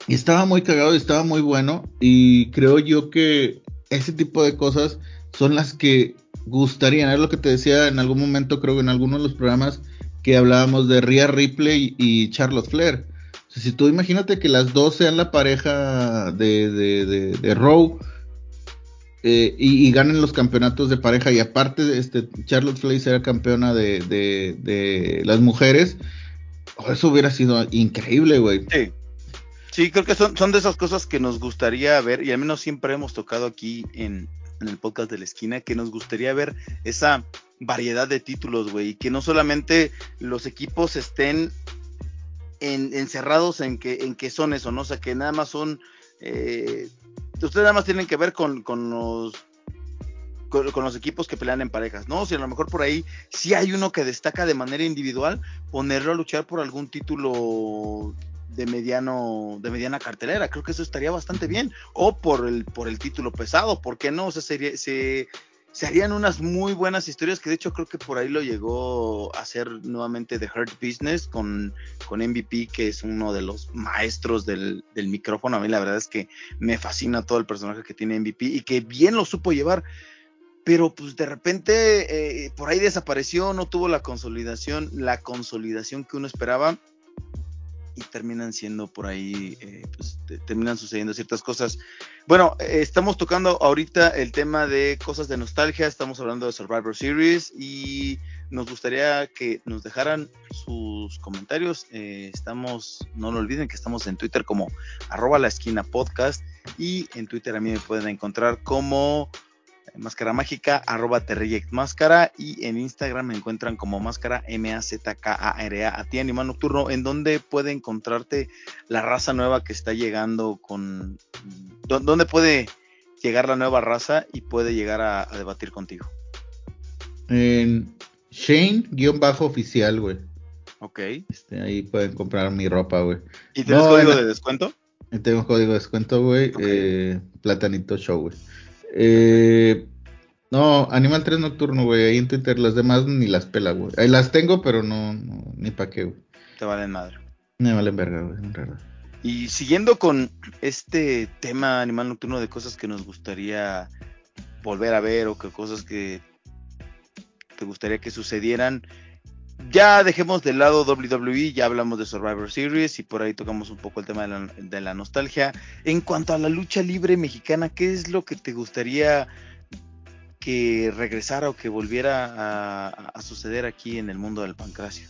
Y estaba muy cagado y estaba muy bueno. Y creo yo que ese tipo de cosas son las que gustarían. Es lo que te decía en algún momento, creo que en alguno de los programas que hablábamos de Rhea Ripley y Charlotte Flair. si tú imagínate que las dos sean la pareja de, de, de, de Raw eh, y, ganen los campeonatos de pareja y aparte este Charlotte Flair será campeona de, de, las mujeres, oh, eso hubiera sido increíble, güey. Sí. Sí, creo que son, son de esas cosas que nos gustaría ver, y al menos siempre hemos tocado aquí en, el podcast de la esquina, que nos gustaría ver esa variedad de títulos, güey, y que no solamente los equipos estén encerrados en que, en que son eso, ¿no? O sea, que nada más son, eh, ustedes nada más tienen que ver con, con los los equipos que pelean en parejas, ¿no? Si a lo mejor por ahí sí hay uno que destaca de manera individual, ponerlo a luchar por algún título de mediano de mediana cartelera. Creo que eso estaría bastante bien. O por el por el título pesado por qué no o sea se, se harían unas muy buenas historias que de hecho creo que por ahí lo llegó a hacer nuevamente The Hurt Business con, con MVP que es uno de los maestros del, del micrófono. A mí la verdad es que me fascina todo el personaje que tiene MVP y que bien lo supo llevar. Pero pues de repente eh, por ahí desapareció, no tuvo la consolidación, la consolidación que uno esperaba y terminan siendo por ahí, eh, pues terminan sucediendo ciertas cosas. Bueno, eh, estamos tocando ahorita el tema de cosas de nostalgia, estamos hablando de Survivor Series y nos gustaría que nos dejaran sus comentarios. Eh, estamos, no lo olviden que estamos en Twitter como arroba la esquina podcast y en Twitter a mí me pueden encontrar como Máscara Mágica, arroba Máscara y en Instagram me encuentran como Máscara M-A-Z-K-A-R-A, a ti Animal Nocturno, en donde puede encontrarte la raza nueva que está llegando con... ¿Dónde puede llegar la nueva raza y puede llegar a, debatir contigo? En Shane-oficial, güey. Ok. Este, ahí pueden comprar mi ropa, güey. ¿Y tienes código de descuento? Tengo código de descuento, güey. Eh, Platanito Show, güey. Eh, no, Animal 3 Nocturno, güey. Ahí en Twitter las demás ni las pela, güey. Ahí las tengo, pero no, ni pa' qué, güey. Te valen madre. Me valen verga, güey, Y siguiendo con este tema Animal Nocturno de cosas que nos gustaría volver a ver o que cosas que te gustaría que sucedieran ya dejemos de lado WWE, ya hablamos de Survivor Series y por ahí tocamos un poco el tema de la, nostalgia. En cuanto a la lucha libre mexicana, ¿qué es lo que te gustaría que regresara o que volviera a, suceder aquí en el mundo del pancracio?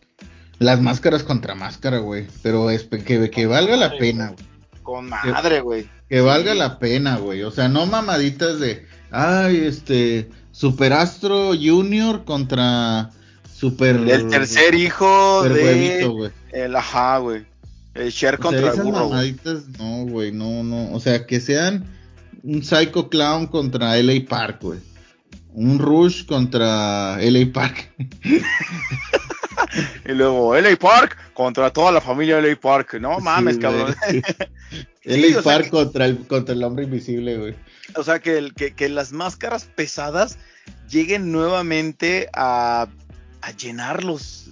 Las máscaras contra máscara, güey. Pero es que, que valga la pena, güey. Con madre, güey. Que, valga la pena, güey. O sea, no mamaditas de, ay, este, Superastro Junior contra Super. El tercer hijo de. El ajá, güey. El Cher contra el burro. no, güey, no, no. O sea, que sean un Psycho Clown contra LA Park, güey. Un Rush contra LA Park. y luego LA Park contra toda la familia LA Park. No mames, cabrón. LA Park contra, el, contra el hombre invisible, güey. O sea, que, el, que, que las máscaras pesadas lleguen nuevamente a a llenar las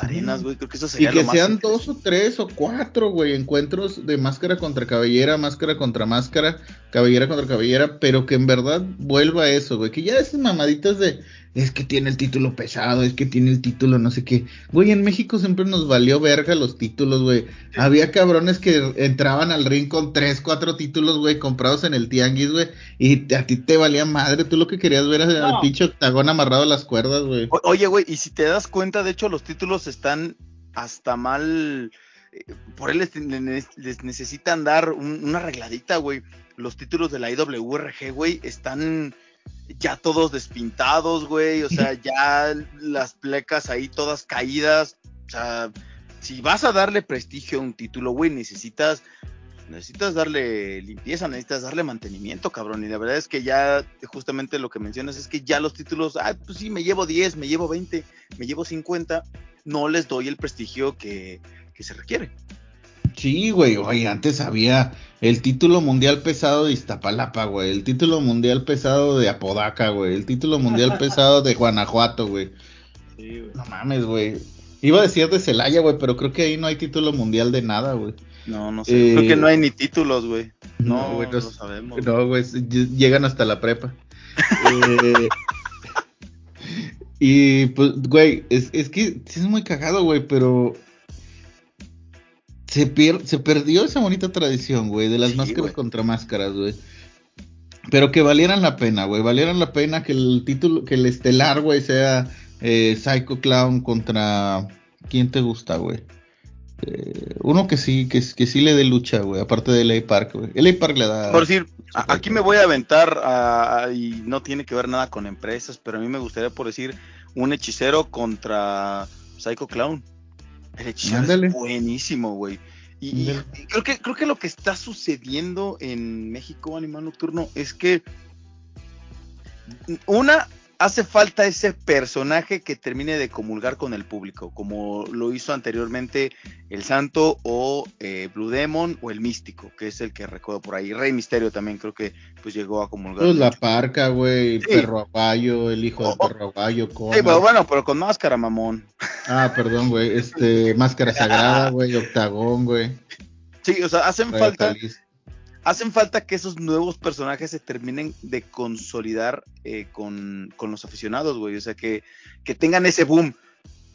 arenas, güey. Creo que eso sería Y que sean dos o tres o cuatro, güey, encuentros de máscara contra cabellera, máscara contra máscara, cabellera contra cabellera, pero que en verdad vuelva a eso, güey. Que ya esas mamaditas de es que tiene el título pesado, es que tiene el título no sé qué. Güey, en México siempre nos valió verga los títulos, güey. Había cabrones que entraban al ring con tres, cuatro títulos, güey, comprados en el tianguis, güey. Y a ti te valía madre. Tú lo que querías ver era el pinche octagón amarrado a las cuerdas, güey. Oye, güey, y si te das cuenta, de hecho, los títulos están hasta mal. Eh, por él les, necesitan dar una arregladita, güey. Los títulos de la IWRG, güey, están ya todos despintados, güey, o sea, ya las plecas ahí todas caídas, o sea, si vas a darle prestigio a un título, güey, necesitas necesitas darle limpieza, necesitas darle mantenimiento, cabrón. Y la verdad es que ya, justamente lo que mencionas es que ya los títulos, ah, pues sí, me llevo 10, me llevo 20, me llevo 50, no les doy el prestigio que, que se requiere. Sí, güey, oye, antes había el título mundial pesado de Iztapalapa, güey, el título mundial pesado de Apodaca, güey, el título mundial pesado de Guanajuato, güey. Sí, güey. No mames, güey. Iba a decir de Celaya, güey, pero creo que ahí no hay título mundial de nada, güey. No, no sé. creo que no hay ni títulos, güey. No, güey, no, sabemos. No, güey, llegan hasta la prepa. eh, y pues, güey, es, es que es muy cagado, güey, pero se, se perdió esa bonita tradición, güey, de las máscaras contra máscaras, güey. Pero que valieran la pena, güey, valieran la pena que el título, que el estelar, güey, sea eh, Psycho Clown contra... ¿Quién te gusta, güey? Eh, uno que sí, que, que sí le dé lucha, güey, aparte de LA Park, güey. LA Park le da... Por decir, aquí me voy a aventar y no tiene que ver nada con empresas, pero a mí me gustaría, por decir, un hechicero contra Psycho Clown. El hechicero es buenísimo, güey. Y, creo que creo que lo que está sucediendo en México Animal Nocturno es que una hace falta ese personaje que termine de comulgar con el público, como lo hizo anteriormente el Santo o eh, Blue Demon o el Místico, que es el que recuerdo por ahí. Rey Misterio también creo que pues llegó a comulgar. Pues la parca, güey, el perro aguayo, el hijo del oh, perro aguayo. Sí, pero bueno, pero con máscara, mamón. Ah, perdón, güey, este, máscara sagrada, güey, octagón, güey. Sí, o sea, hacen falta hacen falta que esos nuevos personajes se terminen de consolidar eh, con, los aficionados, güey. O sea, que, que tengan ese boom.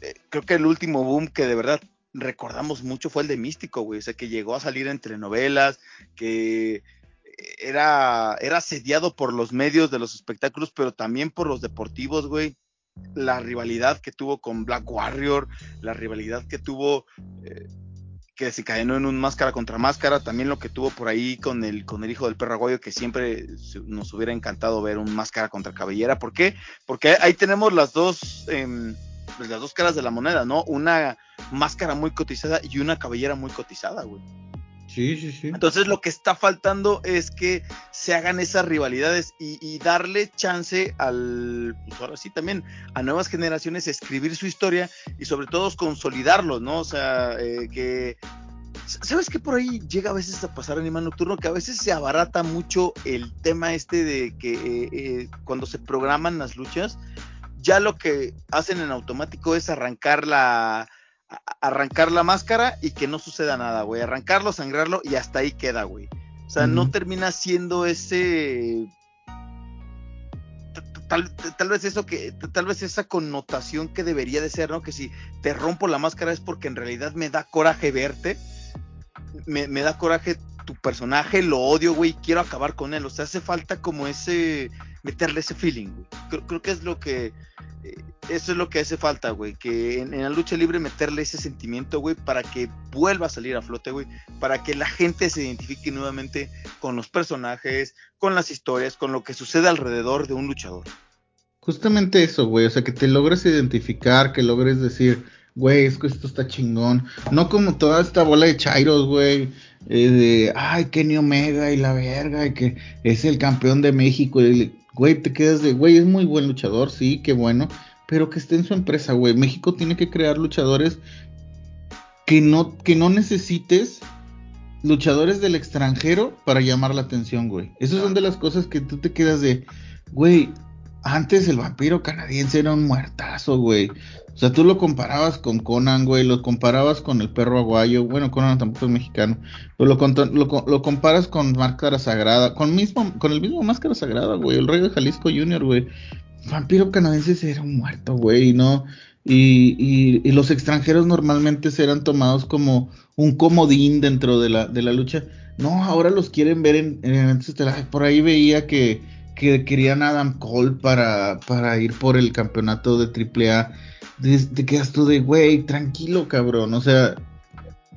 Eh, creo que el último boom que de verdad recordamos mucho fue el de Místico, güey. O sea, que llegó a salir en telenovelas, que era, era asediado por los medios de los espectáculos, pero también por los deportivos, güey. La rivalidad que tuvo con Black Warrior, la rivalidad que tuvo eh, que se caenó en un máscara contra máscara, también lo que tuvo por ahí con el, con el hijo del perro aguayo, que siempre nos hubiera encantado ver un máscara contra cabellera. ¿Por qué? Porque ahí tenemos las dos, eh, las dos caras de la moneda, ¿no? Una máscara muy cotizada y una cabellera muy cotizada, güey. Sí, sí, sí. Entonces lo que está faltando es que se hagan esas rivalidades y, darle chance al, pues ahora sí también, a nuevas generaciones escribir su historia y sobre todo consolidarlo, ¿no? O sea, eh, que... ¿Sabes qué por ahí llega a veces a pasar Animal Nocturno? Que a veces se abarata mucho el tema este de que eh, eh, cuando se programan las luchas, ya lo que hacen en automático es arrancar la, arrancar la máscara y que no suceda nada, güey. Arrancarlo, sangrarlo y hasta ahí queda, güey. O sea, no termina siendo ese. Tal, tal, vez eso que, tal vez esa connotación que debería de ser, ¿no? Que si te rompo la máscara es porque en realidad me da coraje verte, me, me da coraje tu personaje, lo odio, güey, quiero acabar con él. O sea, hace falta como ese, meterle ese feeling, güey. Creo, creo que es lo que, eh, eso es lo que hace falta, güey. Que en, la lucha libre meterle ese sentimiento, güey, para que vuelva a salir a flote, güey. Para que la gente se identifique nuevamente con los personajes, con las historias, con lo que sucede alrededor de un luchador. Justamente eso, güey. O sea, que te logres identificar, que logres decir, güey, es que esto está chingón. No como toda esta bola de chairos, güey. Eh, de, ay, Kenny Omega y la verga, y que es el campeón de México. Y, güey, te quedas de, güey, es muy buen luchador, sí, qué bueno, pero que esté en su empresa, güey. México tiene que crear luchadores que no, que no necesites luchadores del extranjero para llamar la atención, güey. Esas son de las cosas que tú te quedas de, güey, antes el vampiro canadiense era un muertazo, güey. O sea, tú lo comparabas con Conan, güey, lo comparabas con el perro aguayo, bueno, Conan tampoco es mexicano, pero lo, lo, comparas con Máscara Sagrada, con, mismo, con el mismo Máscara Sagrada, güey, el rey de Jalisco Junior, güey. Vampiro canadiense era un muerto, güey, ¿no? Y, y, los extranjeros normalmente eran tomados como un comodín dentro de la, de la lucha. No, ahora los quieren ver en, en Por ahí veía que, que querían a Adam Cole para, para ir por el campeonato de AAA te quedas tú de, güey, tranquilo, cabrón. O sea,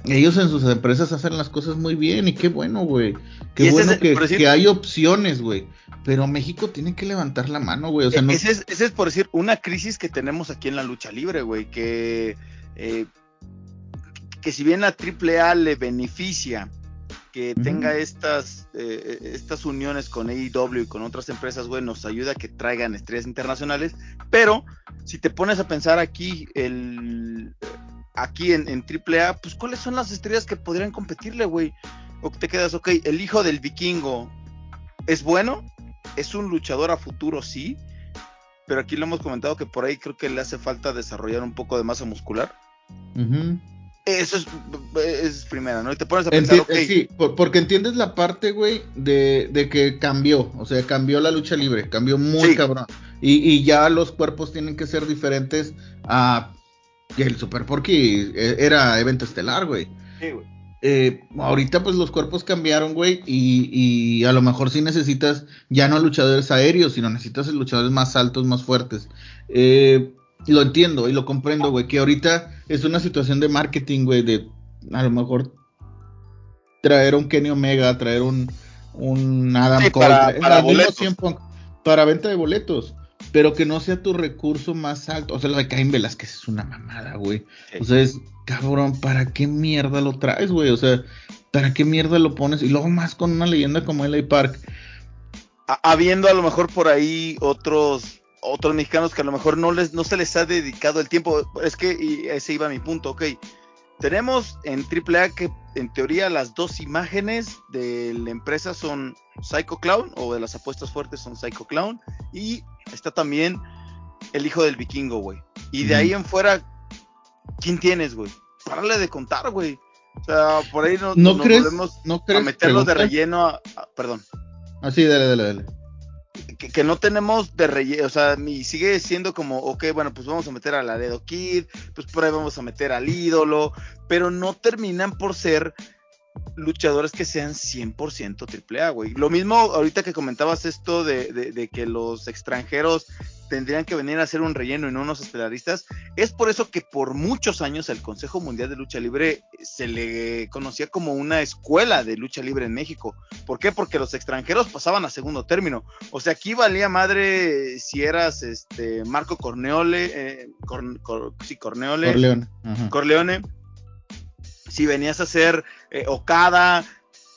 ellos en sus empresas hacen las cosas muy bien y qué bueno, güey. Qué bueno que, hay opciones, güey. Pero México tiene que levantar la mano, güey. O sea, ese, es, por decir una crisis que tenemos aquí en la lucha libre, güey. Que, eh, que si bien la AAA le beneficia que tenga estas, eh, estas uniones con AEW y con otras empresas, güey, nos ayuda a que traigan estrellas internacionales. Pero si te pones a pensar aquí, el, aquí en, en AAA, pues cuáles son las estrellas que podrían competirle, güey. O te quedas, ok, el hijo del vikingo es bueno, es un luchador a futuro, sí. Pero aquí lo hemos comentado que por ahí creo que le hace falta desarrollar un poco de masa muscular. Eso es, es, primera, ¿no? Y te pones a pensar, Sí, porque entiendes la parte, güey, de, de, que cambió, o sea, cambió la lucha libre, cambió muy cabrón. Y, y, ya los cuerpos tienen que ser diferentes a... El Super Porky eh, era evento estelar, güey. Sí, güey. Eh, ahorita pues los cuerpos cambiaron, güey, y, y, a lo mejor sí necesitas ya no luchadores aéreos, sino necesitas luchadores más altos, más fuertes. Eh, lo entiendo y lo comprendo, güey, que ahorita es una situación de marketing, güey, de a lo mejor traer un Kenny Omega, traer un, un Adam Cole, para, para, venta de boletos, pero que no sea tu recurso más alto. O sea, lo de Caín Velázquez es una mamada, güey. O sea, es cabrón, ¿para qué mierda lo traes, güey? O sea, ¿para qué mierda lo pones? Y luego más con una leyenda como LA Park. Habiendo a lo mejor por ahí otros otros mexicanos que a lo mejor no, les, no se les ha dedicado el tiempo. Es que y ese iba mi punto, ok. Tenemos en AAA que en teoría las dos imágenes de la empresa son Psycho Clown o de las apuestas fuertes son Psycho Clown y está también el hijo del vikingo, güey. Y de ahí en fuera, ¿quién tienes, güey? Párale de contar, güey. O sea, por ahí no, ¿No crees, no a meterlos de relleno, perdón. Así, ah, dale, dale, dale que, no tenemos de relleno, o sea, y sigue siendo como, ok, bueno, pues vamos a meter a Laredo Kid, pues por ahí vamos a meter al ídolo, pero no terminan por ser luchadores que sean 100% AAA, güey. Lo mismo ahorita que comentabas esto de, de, que los extranjeros tendrían que venir a hacer un relleno y no unos estelaristas. Es por eso que por muchos años el Consejo Mundial de Lucha Libre se le conocía como una escuela de lucha libre en México. ¿Por qué? Porque los extranjeros pasaban a segundo término. O sea, aquí valía madre si eras este Marco Corneole, eh, sí, Corneole, Corleone. Corleone si venías a ser eh, Okada,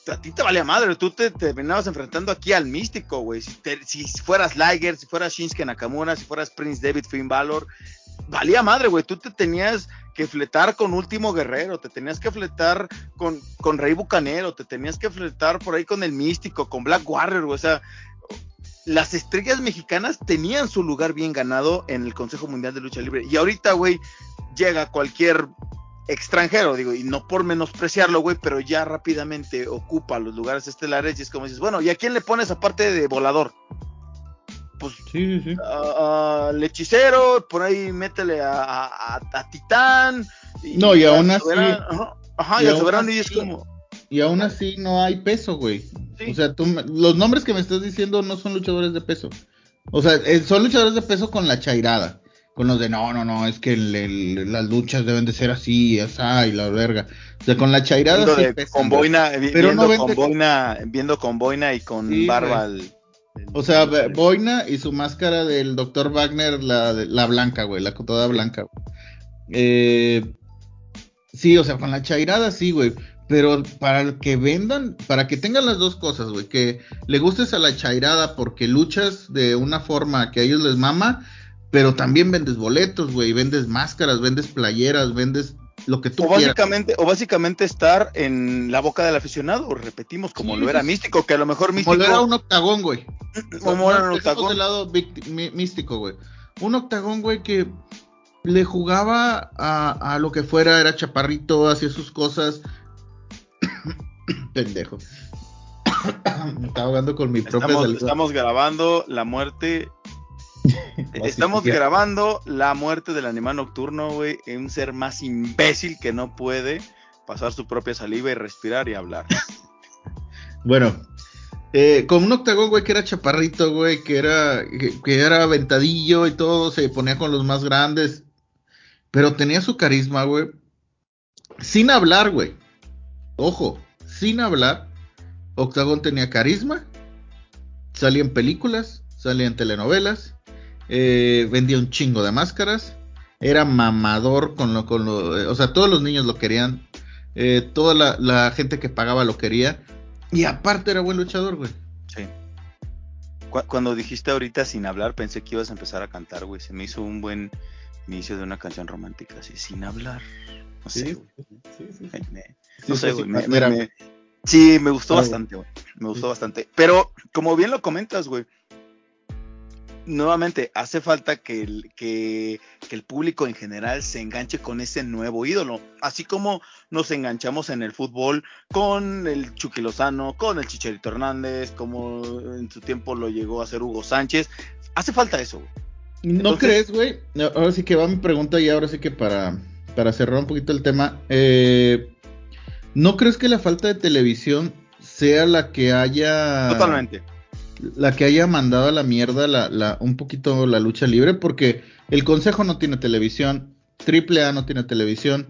a ti te valía madre, tú te terminabas enfrentando aquí al místico, güey. Si, fueras Liger, si fueras Shinsuke Nakamura, si fueras Prince David Finn Balor, valía madre, güey. Tú te tenías que fletar con Último Guerrero, te tenías que fletar con, con Rey Bucanero, te tenías que fletar por ahí con el místico, con Black Warrior, güey. O sea, las estrellas mexicanas tenían su lugar bien ganado en el Consejo Mundial de Lucha Libre. Y ahorita, güey, llega cualquier extranjero, digo, y no por menospreciarlo, güey, pero ya rápidamente ocupa los lugares estelares y es como dices, bueno, ¿y a quién le pones aparte de volador? Pues sí, sí, al hechicero, por ahí métele a, Titán. no, y aún así. Ajá, y, soberano y es como. Y aún así no hay peso, güey. O sea, tú, los nombres que me estás diciendo no son luchadores de peso. O sea, eh, son luchadores de peso con la chairada con los de no, no, no, es que las luchas deben de ser así, así, y la verga. O sea, con la chairada sí con boina, pero viendo, con boina, viendo con boina y con barba. o sea, boina y su máscara del Dr. Wagner, la, la blanca, güey, la toda blanca. Eh, sí, o sea, con la chairada sí, güey. Pero para que vendan, para que tengan las dos cosas, güey, que le gustes a la chairada porque luchas de una forma que a ellos les mama pero también vendes boletos, güey, vendes máscaras, vendes playeras, vendes lo que tú o básicamente, O básicamente estar en la boca del aficionado, repetimos, como lo era Místico, que a lo mejor Místico... Como lo era un octagón, güey. Como era un octagón. del lado místico, güey. Un octagón, güey, que le jugaba a, a, lo que fuera, era chaparrito, hacía sus cosas. Pendejo. Me estaba ahogando con mi propia estamos, estamos grabando la muerte Estamos grabando la muerte del animal nocturno, güey, un ser más imbécil que no puede pasar su propia saliva y respirar y hablar. bueno, eh, con un octagón, güey, que era chaparrito, güey, que era, que, era aventadillo y todo, se ponía con los más grandes, pero tenía su carisma, güey, sin hablar, güey. Ojo, sin hablar, Octagón tenía carisma, salía en películas, salía en telenovelas, eh, vendía un chingo de máscaras, era mamador con lo, con lo, o sea, todos los niños lo querían. eh, toda la, la gente que pagaba lo quería. Y aparte era buen luchador, güey. Sí. Cu- Cuando dijiste ahorita sin hablar, pensé que ibas a empezar a cantar, güey. Se me hizo un buen inicio de una canción romántica, así, sin hablar. No sé, güey. Me- me- no Sí, sé, sí, güey. sí, me- mira, me- me- Sí, me gustó Ah, bastante, güey. Me gustó Sí. bastante. Pero, como bien lo comentas, güey. Nuevamente, hace falta que el, que, que el público en general se enganche con ese nuevo ídolo. Así como nos enganchamos en el fútbol con el Chucky Lozano, con el Chicharito Hernández, como en su tiempo lo llegó a hacer Hugo Sánchez. Hace falta eso. ¿No crees, güey? No, Ahora sí que va mi pregunta y ahora sí que para, para cerrar un poquito el tema. eh, ¿No crees que la falta de televisión sea la que haya... Totalmente. La que haya mandado a la mierda la, la, un poquito la lucha libre? Porque el Consejo no tiene televisión, AAA no tiene televisión.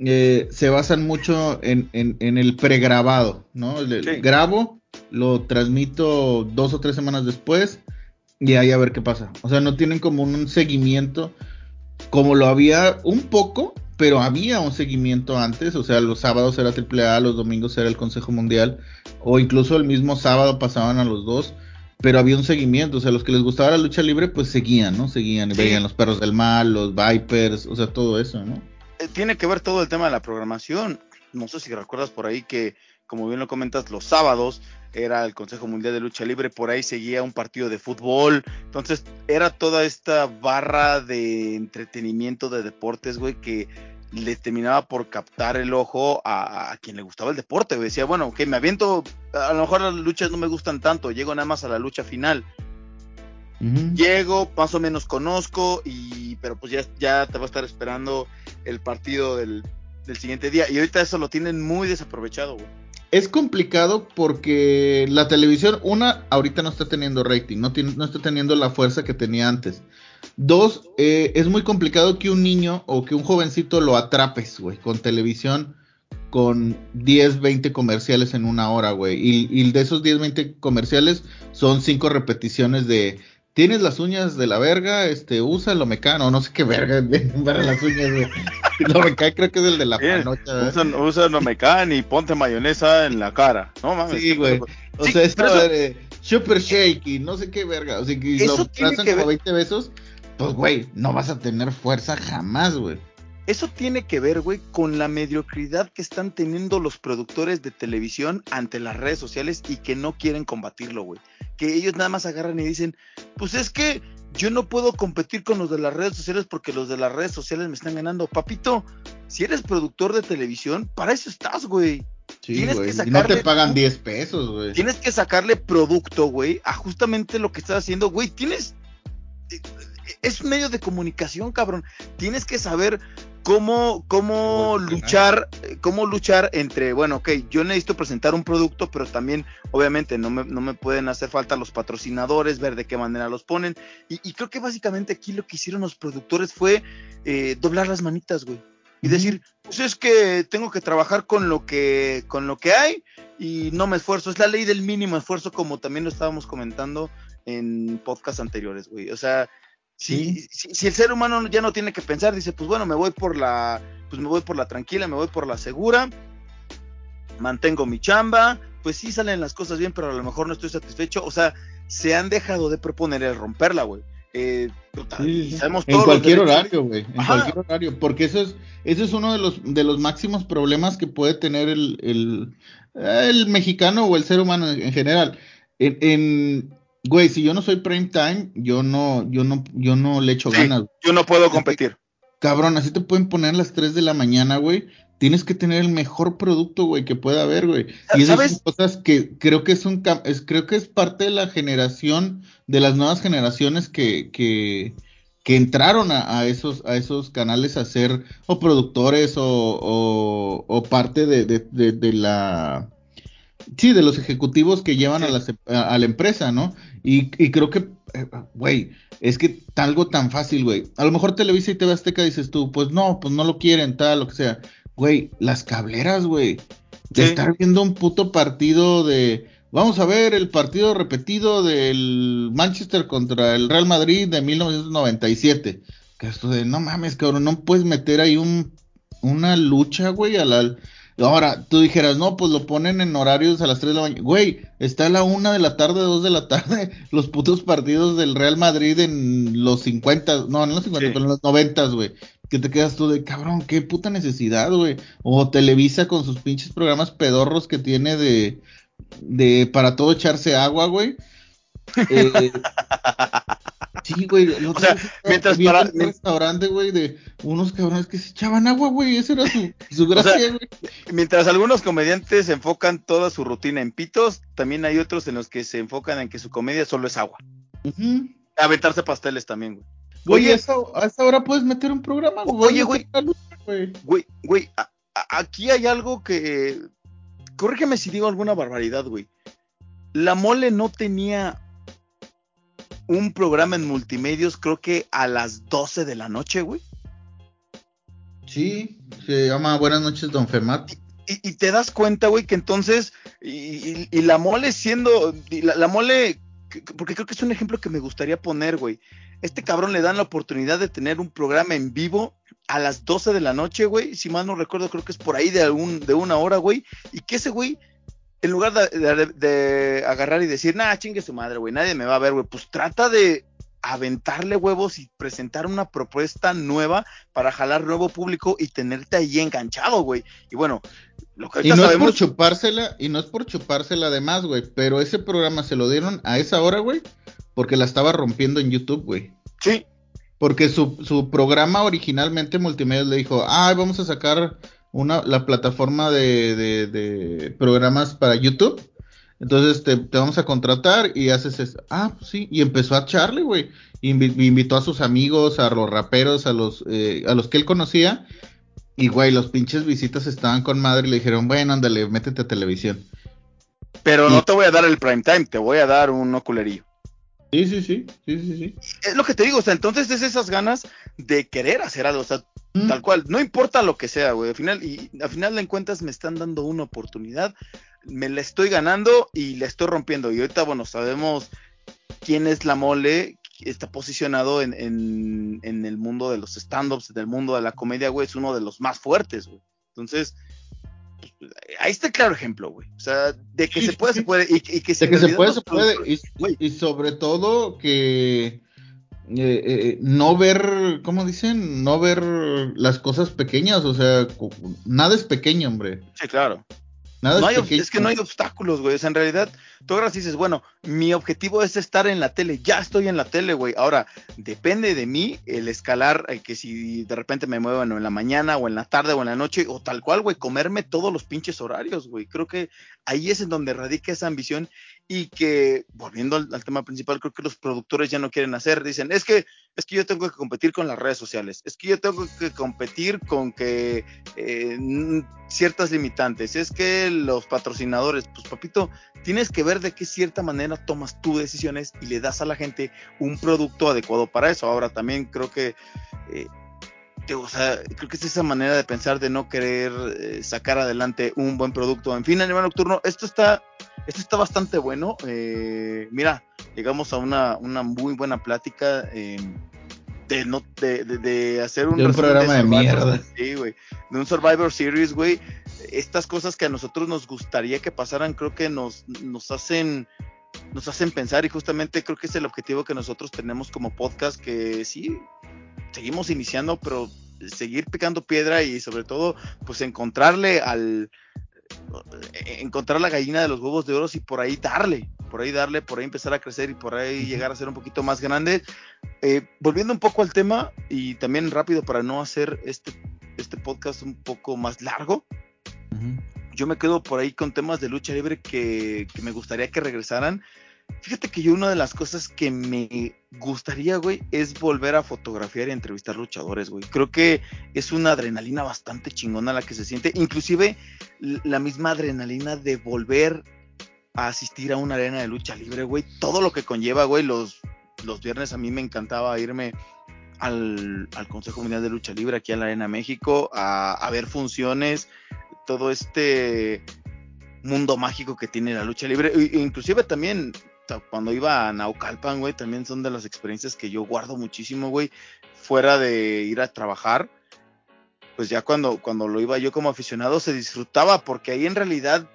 eh, se basan mucho en, en, en el pregrabado, ¿no? El- el Sí. Grabo, lo transmito dos o tres semanas después y ahí a ver qué pasa. O sea, no tienen como un seguimiento como lo había un poco, pero había un seguimiento antes. O sea, los sábados era AAA, los domingos era el Consejo Mundial, o incluso el mismo sábado pasaban a los dos. Pero había un seguimiento, o sea, los que les gustaba la lucha libre, pues seguían, ¿no? Seguían, y Sí. veían los perros del mal, los Vipers, o sea, todo eso, ¿no? Eh, tiene que ver todo el tema de la programación. No sé si recuerdas por ahí que, como bien lo comentas, los sábados era el Consejo Mundial de Lucha Libre, por ahí seguía un partido de fútbol. Entonces, era toda esta barra de entretenimiento de deportes, güey, que le terminaba por captar el ojo a, a quien le gustaba el deporte. güey. Decía, bueno, que me aviento, a lo mejor las luchas no me gustan tanto, llego nada más a la lucha final. Llego, más o menos conozco, y pero pues ya, ya te va a estar esperando el partido del, del siguiente día. Y ahorita eso lo tienen muy desaprovechado, güey. Es complicado porque la televisión, una, ahorita no está teniendo rating, no, está teniendo la fuerza que tenía antes. Dos, eh, es muy complicado que un niño o que un jovencito lo atrapes, güey, con televisión con 10, 20 comerciales en una hora, güey. Y, y de esos 10, 20 comerciales son cinco repeticiones de... Tienes las uñas de la verga, este, usa lo mecano, no sé qué verga para las uñas, güey. Lo mecano creo que es el de la panocha, ¿verdad? Usan, usan Nomecan y ponte mayonesa en la cara. No mames. Sí, güey. O Sí, sea, eso- de super shake y no sé qué verga. O sea, que Eso lo trazan como ver- 20 besos. Pues, güey, no vas a tener fuerza jamás, güey. Eso tiene que ver, güey, con la mediocridad que están teniendo los productores de televisión ante las redes sociales y que no quieren combatirlo, güey. Que ellos nada más agarran y dicen, pues es que yo no puedo competir con los de las redes sociales porque los de las redes sociales me están ganando. Papito, si eres productor de televisión, para eso estás, güey. Sí, Tienes güey. que Y no te pagan tú- 10 pesos, güey. Tienes que sacarle producto, güey, a justamente lo que estás haciendo, güey. Tienes. eh, Es un medio de comunicación, cabrón. Tienes que saber cómo, cómo luchar, cómo luchar entre, bueno, ok, yo necesito presentar un producto, pero también, obviamente, no me, no me pueden hacer falta los patrocinadores, ver de qué manera los ponen. Y, y creo que básicamente aquí lo que hicieron los productores fue eh, doblar las manitas, güey. Y decir, pues es que tengo que trabajar con lo que, con lo que hay y no me esfuerzo. Es la ley del mínimo esfuerzo, como también lo estábamos comentando en podcasts anteriores, güey. O sea, si, Sí. si, si el ser humano ya no tiene que pensar, dice, pues bueno, me voy por la, pues me voy por la tranquila, me voy por la segura, mantengo mi chamba, pues sí salen las cosas bien, pero a lo mejor no estoy satisfecho. O sea, se han dejado de proponer el romperla, güey. Eh, puta, Sí, y sí. sabemos En cualquier horario, güey. En Ajá. cualquier horario. Porque eso es, eso es uno de los, de los máximos problemas que puede tener el, el, el mexicano o el ser humano en, en general. En, en- güey, si yo no soy prime time, yo no, yo no, yo no le echo Sí. ganas. Yo no puedo competir. Cabrón, así te pueden poner a las 3 de la mañana, güey. Tienes que tener el mejor producto, güey, que pueda haber, güey. Y esas ¿Sabes? son cosas que creo que es un es, creo que es parte de la generación, de las nuevas generaciones que, que, que entraron a, a esos, a esos canales a ser o productores o, o, o parte de, de, de, de la sí, de los ejecutivos que llevan Sí. a, las- a- la empresa, ¿no? Y, y creo que, eh, güey, es que algo tan fácil, güey. A lo mejor Televisa y TV Azteca dices tú, pues no, pues no lo quieren, tal, lo que sea. Güey, las cableras, güey. De Sí. estar viendo un puto partido de. Vamos a ver el partido repetido del Manchester contra el Real Madrid de 1997. Que esto de, no mames, cabrón, no puedes meter ahí un, una lucha, güey, a la, Ahora, tú dijeras, no, pues lo ponen en horarios a las 3 de la mañana. Güey, está a la 1 de la tarde, 2 de la tarde, los putos partidos del Real Madrid en los 50, no, no en los 50, pero en los 90, güey. Que te quedas tú de, cabrón, qué puta necesidad, güey. O Televisa con sus pinches programas pedorros que tiene de, de para todo echarse agua, güey. Eh, Sí, güey. O sea, mientras para. Un restaurante, güey, de unos cabrones que se echaban agua, güey. Esa era su, su gracia, güey. mientras algunos comediantes enfocan toda su rutina en pitos, también hay otros en los que se enfocan en que su comedia solo es agua. Aventarse pasteles también, güey. Oye, a esa, hora puedes meter un programa, güey. Oye, güey. Güey, güey, aquí hay algo que. Corrígeme si digo alguna barbaridad, güey. La mole no tenía un programa en multimedios, creo que a las 12 de la noche, güey. Sí, se llama Buenas noches, don Femat. Y, te das cuenta, güey, que entonces, y, la mole siendo, la, mole, porque creo que es un ejemplo que me gustaría poner, güey. Este cabrón le dan la oportunidad de tener un programa en vivo a las 12 de la noche, güey. Si mal no recuerdo, creo que es por ahí de, algún, de una hora, güey. Y que ese güey en lugar de, agarrar y decir, nah, chingue su madre, güey, nadie me va a ver, güey, pues trata de aventarle huevos y presentar una propuesta nueva para jalar nuevo público y tenerte ahí enganchado, güey. Y bueno, lo que y no es por chupársela, y no es por chupársela además, güey, pero ese programa se lo dieron a esa hora, güey, porque la estaba rompiendo en YouTube, güey. Sí. Porque su, su programa originalmente multimedia le dijo, ah, vamos a sacar una, la plataforma de, de, programas para YouTube. Entonces te, vamos a contratar y haces eso. Ah, pues sí. Y empezó a echarle, güey. invitó a sus amigos, a los raperos, a los, eh, a los que él conocía. Y, güey, los pinches visitas estaban con madre y le dijeron, bueno, ándale, métete a televisión. Pero no te voy a dar el prime time, te voy a dar un oculerillo. Sí, sí, sí, sí, sí, sí. Es lo que te digo, o sea, entonces es esas ganas de querer hacer algo, o sea, Tal cual, no importa lo que sea, güey. Al final, y al final de cuentas me están dando una oportunidad, me la estoy ganando y la estoy rompiendo. Y ahorita, bueno, sabemos quién es la mole, está posicionado en, en, el mundo de los stand-ups, en el mundo de la comedia, güey, es uno de los más fuertes, güey. Entonces, ahí está el claro ejemplo, güey. O sea, de que se puede, se puede. Y, que, se, puede, se puede. y sobre todo que eh, eh, no ver, ¿cómo dicen? No ver las cosas pequeñas, o sea, nada es pequeño, hombre. Sí, claro. Nada es, es, que no hay obstáculos, güey. O sea, en realidad, tú ahora dices, bueno, mi objetivo es estar en la tele. Ya estoy en la tele, güey. Ahora, depende de mí el escalar, eh, que si de repente me muevo en la mañana o en la tarde o en la noche, o tal cual, güey, comerme todos los pinches horarios, güey. Creo que ahí es en donde radica esa ambición y que, volviendo al, tema principal, creo que los productores ya no quieren hacer. Dicen, es que, es que yo tengo que competir con las redes sociales, es que yo tengo que competir con que eh, ciertas limitantes, es que los patrocinadores, pues papito, tienes que ver de qué cierta manera tomas tus decisiones y le das a la gente un producto adecuado para eso. Ahora también creo que... Eh, o sea, creo que es esa manera de pensar de no querer eh, sacar adelante un buen producto. En fin, Animal Nocturno, esto está, esto está bastante bueno. Eh, mira, llegamos a una, una muy buena plática eh, de, no, de, de, hacer un, programa de, mierda. Sí, güey. De un Survivor Series, güey. Estas cosas que a nosotros nos gustaría que pasaran, creo que nos, nos hacen nos hacen pensar y justamente creo que es el objetivo que nosotros tenemos como podcast que sí seguimos iniciando, pero seguir picando piedra y sobre todo, pues encontrarle al encontrar la gallina de los huevos de oro y por ahí darle, por ahí darle, por ahí empezar a crecer y por ahí llegar a ser un poquito más grande. Eh, volviendo un poco al tema y también rápido para no hacer este, este podcast un poco más largo. Yo me quedo por ahí con temas de lucha libre que, que me gustaría que regresaran. Fíjate que yo una de las cosas que me gustaría, güey, es volver a fotografiar y entrevistar luchadores, güey. Creo que es una adrenalina bastante chingona la que se siente. Inclusive la misma adrenalina de volver a asistir a una arena de lucha libre, güey. Todo lo que conlleva, güey. Los, los viernes a mí me encantaba irme al, Consejo Mundial de Lucha Libre aquí en la Arena México a, a ver funciones. Todo este mundo mágico que tiene la lucha libre. Inclusive también cuando iba a Naucalpan, güey, también son de las experiencias que yo guardo muchísimo, güey, fuera de ir a trabajar. pues ya cuando, cuando lo iba yo como aficionado se disfrutaba, porque ahí en realidad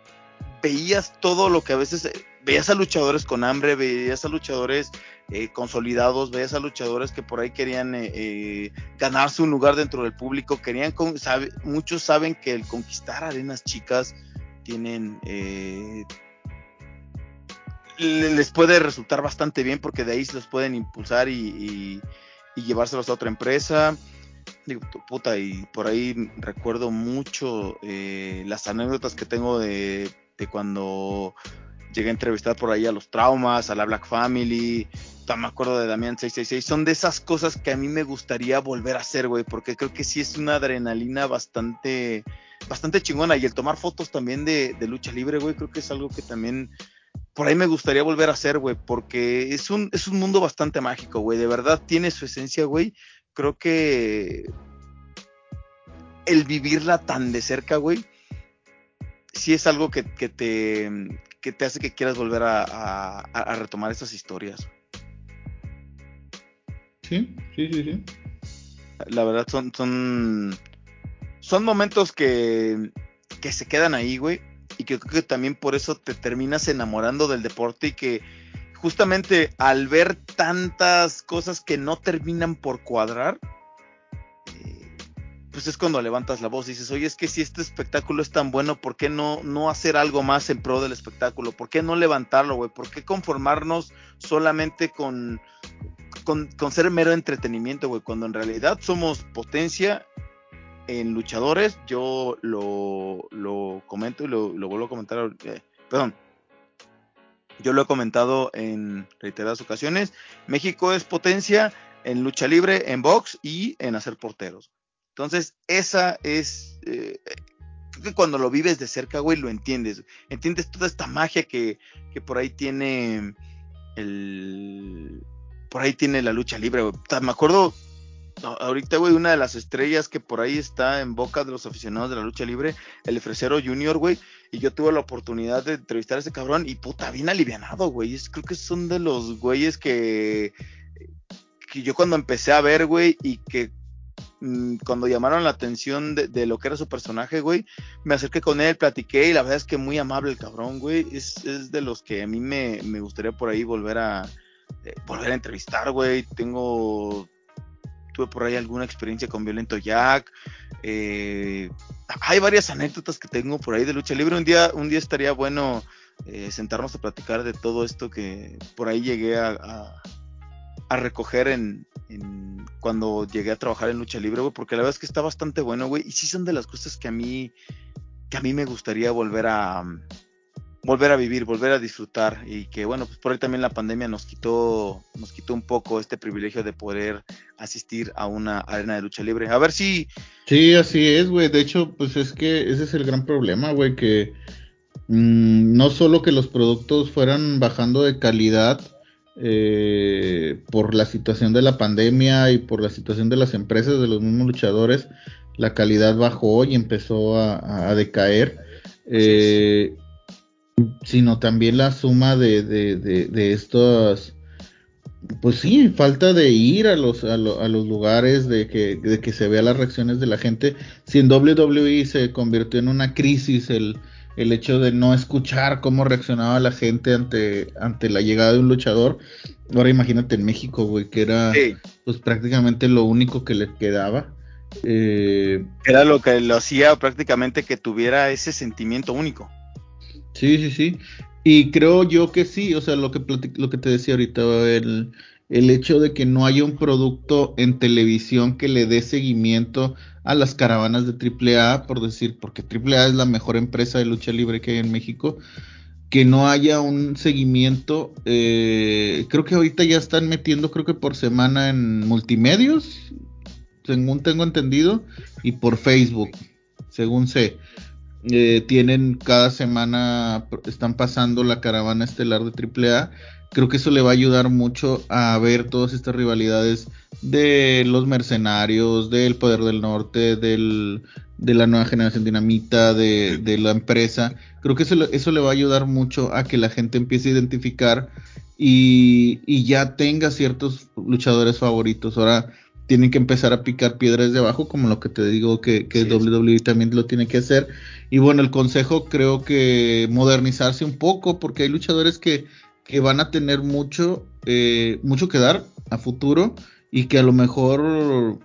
veías todo lo que a veces eh, veías a luchadores con hambre, veías a luchadores eh, consolidados, veías a luchadores que por ahí querían eh, ganarse un lugar dentro del público, querían, muchos saben que el conquistar arenas chicas tienen, les puede resultar bastante bien porque de ahí se los pueden impulsar y, y llevárselos a otra empresa. Digo, puta, y por ahí recuerdo mucho eh, las anécdotas que tengo de, cuando llegué a entrevistar por ahí a los traumas, a la Black Family, me acuerdo de Damián 666, son de esas cosas que a mí me gustaría volver a hacer, güey, porque creo que sí es una adrenalina bastante, bastante chingona, y el tomar fotos también de, de lucha libre, güey, creo que es algo que también por ahí me gustaría volver a hacer, güey, porque es un, es un mundo bastante mágico, güey, de verdad tiene su esencia, güey, creo que el vivirla tan de cerca, güey, sí es algo que, te, te hace que quieras volver a, retomar esas historias. Sí, sí, sí, sí. La verdad son, son, son momentos que, que se quedan ahí, güey, y que creo que también por eso te terminas enamorando del deporte y que justamente al ver tantas cosas que no terminan por cuadrar, eh, pues es cuando levantas la voz y dices, oye, es que si este espectáculo es tan bueno, ¿por qué no, no hacer algo más en pro del espectáculo? ¿Por qué no levantarlo, güey? ¿Por qué conformarnos solamente con, con, ser mero entretenimiento, güey? Cuando en realidad somos potencia en luchadores, yo lo, lo comento y lo, lo vuelvo a comentar, eh, perdón, yo lo he comentado en reiteradas ocasiones. México es potencia en lucha libre, en box y en hacer porteros. Entonces, esa es. Eh, creo que cuando lo vives de cerca, güey, lo entiendes. Entiendes toda esta magia que, que por ahí tiene el. Por ahí tiene la lucha libre. Me acuerdo ahorita, güey, una de las estrellas que por ahí está en boca de los aficionados de la lucha libre, el Fresero Junior, güey. Y yo tuve la oportunidad de entrevistar a ese cabrón y puta, bien alivianado, güey. creo que son de los güeyes que, que yo cuando empecé a ver, güey, y que mm, cuando llamaron la atención de, lo que era su personaje, güey, me acerqué con él, platiqué y la verdad es que muy amable el cabrón, güey. Es, es de los que a mí me, me gustaría por ahí volver a, eh, volver a entrevistar, güey. Tengo tuve por ahí alguna experiencia con Violento Jack. Eh, hay varias anécdotas que tengo por ahí de lucha libre. Un día, un día estaría bueno eh, sentarnos a platicar de todo esto que por ahí llegué a, recoger en, cuando llegué a trabajar en lucha libre, porque la verdad es que está bastante bueno, güey. Y sí son de las cosas que a mí, que a mí me gustaría volver a volver a vivir, volver a disfrutar y que bueno, pues por ahí también la pandemia nos quitó nos quitó un poco este privilegio de poder asistir a una arena de lucha libre. A ver si Sí, así es, güey. De hecho, pues es que ese es el gran problema, güey, que mm, no solo que los productos fueran bajando de calidad eh, por la situación de la pandemia y por la situación de las empresas, de los mismos luchadores, la calidad bajó y empezó a, decaer. Eh, sino también la suma de, de, de, estos, pues sí, falta de ir a los, a, los lugares, de que, de que se vea las reacciones de la gente. Si en WWE se convirtió en una crisis el, el hecho de no escuchar cómo reaccionaba la gente ante, ante la llegada de un luchador, ahora imagínate en México, güey, que era pues prácticamente lo único que le quedaba. Eh, era lo que lo hacía prácticamente que tuviera ese sentimiento único. Sí, sí, sí. Y creo yo que sí, o sea, lo que, lo que te decía ahorita, el, el hecho de que no haya un producto en televisión que le dé seguimiento a las caravanas de AAA, por decir, porque AAA es la mejor empresa de lucha libre que hay en México, que no haya un seguimiento, eh, creo que ahorita ya están metiendo, creo que por semana en multimedios, según tengo entendido, y por Facebook, según sé. Eh, tienen cada semana, están pasando la caravana estelar de AAA. Creo que eso le va a ayudar mucho a ver todas estas rivalidades de los mercenarios, del Poder del Norte, del, de la nueva generación dinamita, de, de la empresa. Creo que eso, eso, le va a ayudar mucho a que la gente empiece a identificar y, y ya tenga ciertos luchadores favoritos. Ahora, tienen que empezar a picar piedras de abajo, como lo que te digo que, que WWE también lo tiene que hacer. Y bueno, el consejo creo que modernizarse un poco, porque hay luchadores que, que van a tener mucho, eh, mucho que dar a futuro y que a lo mejor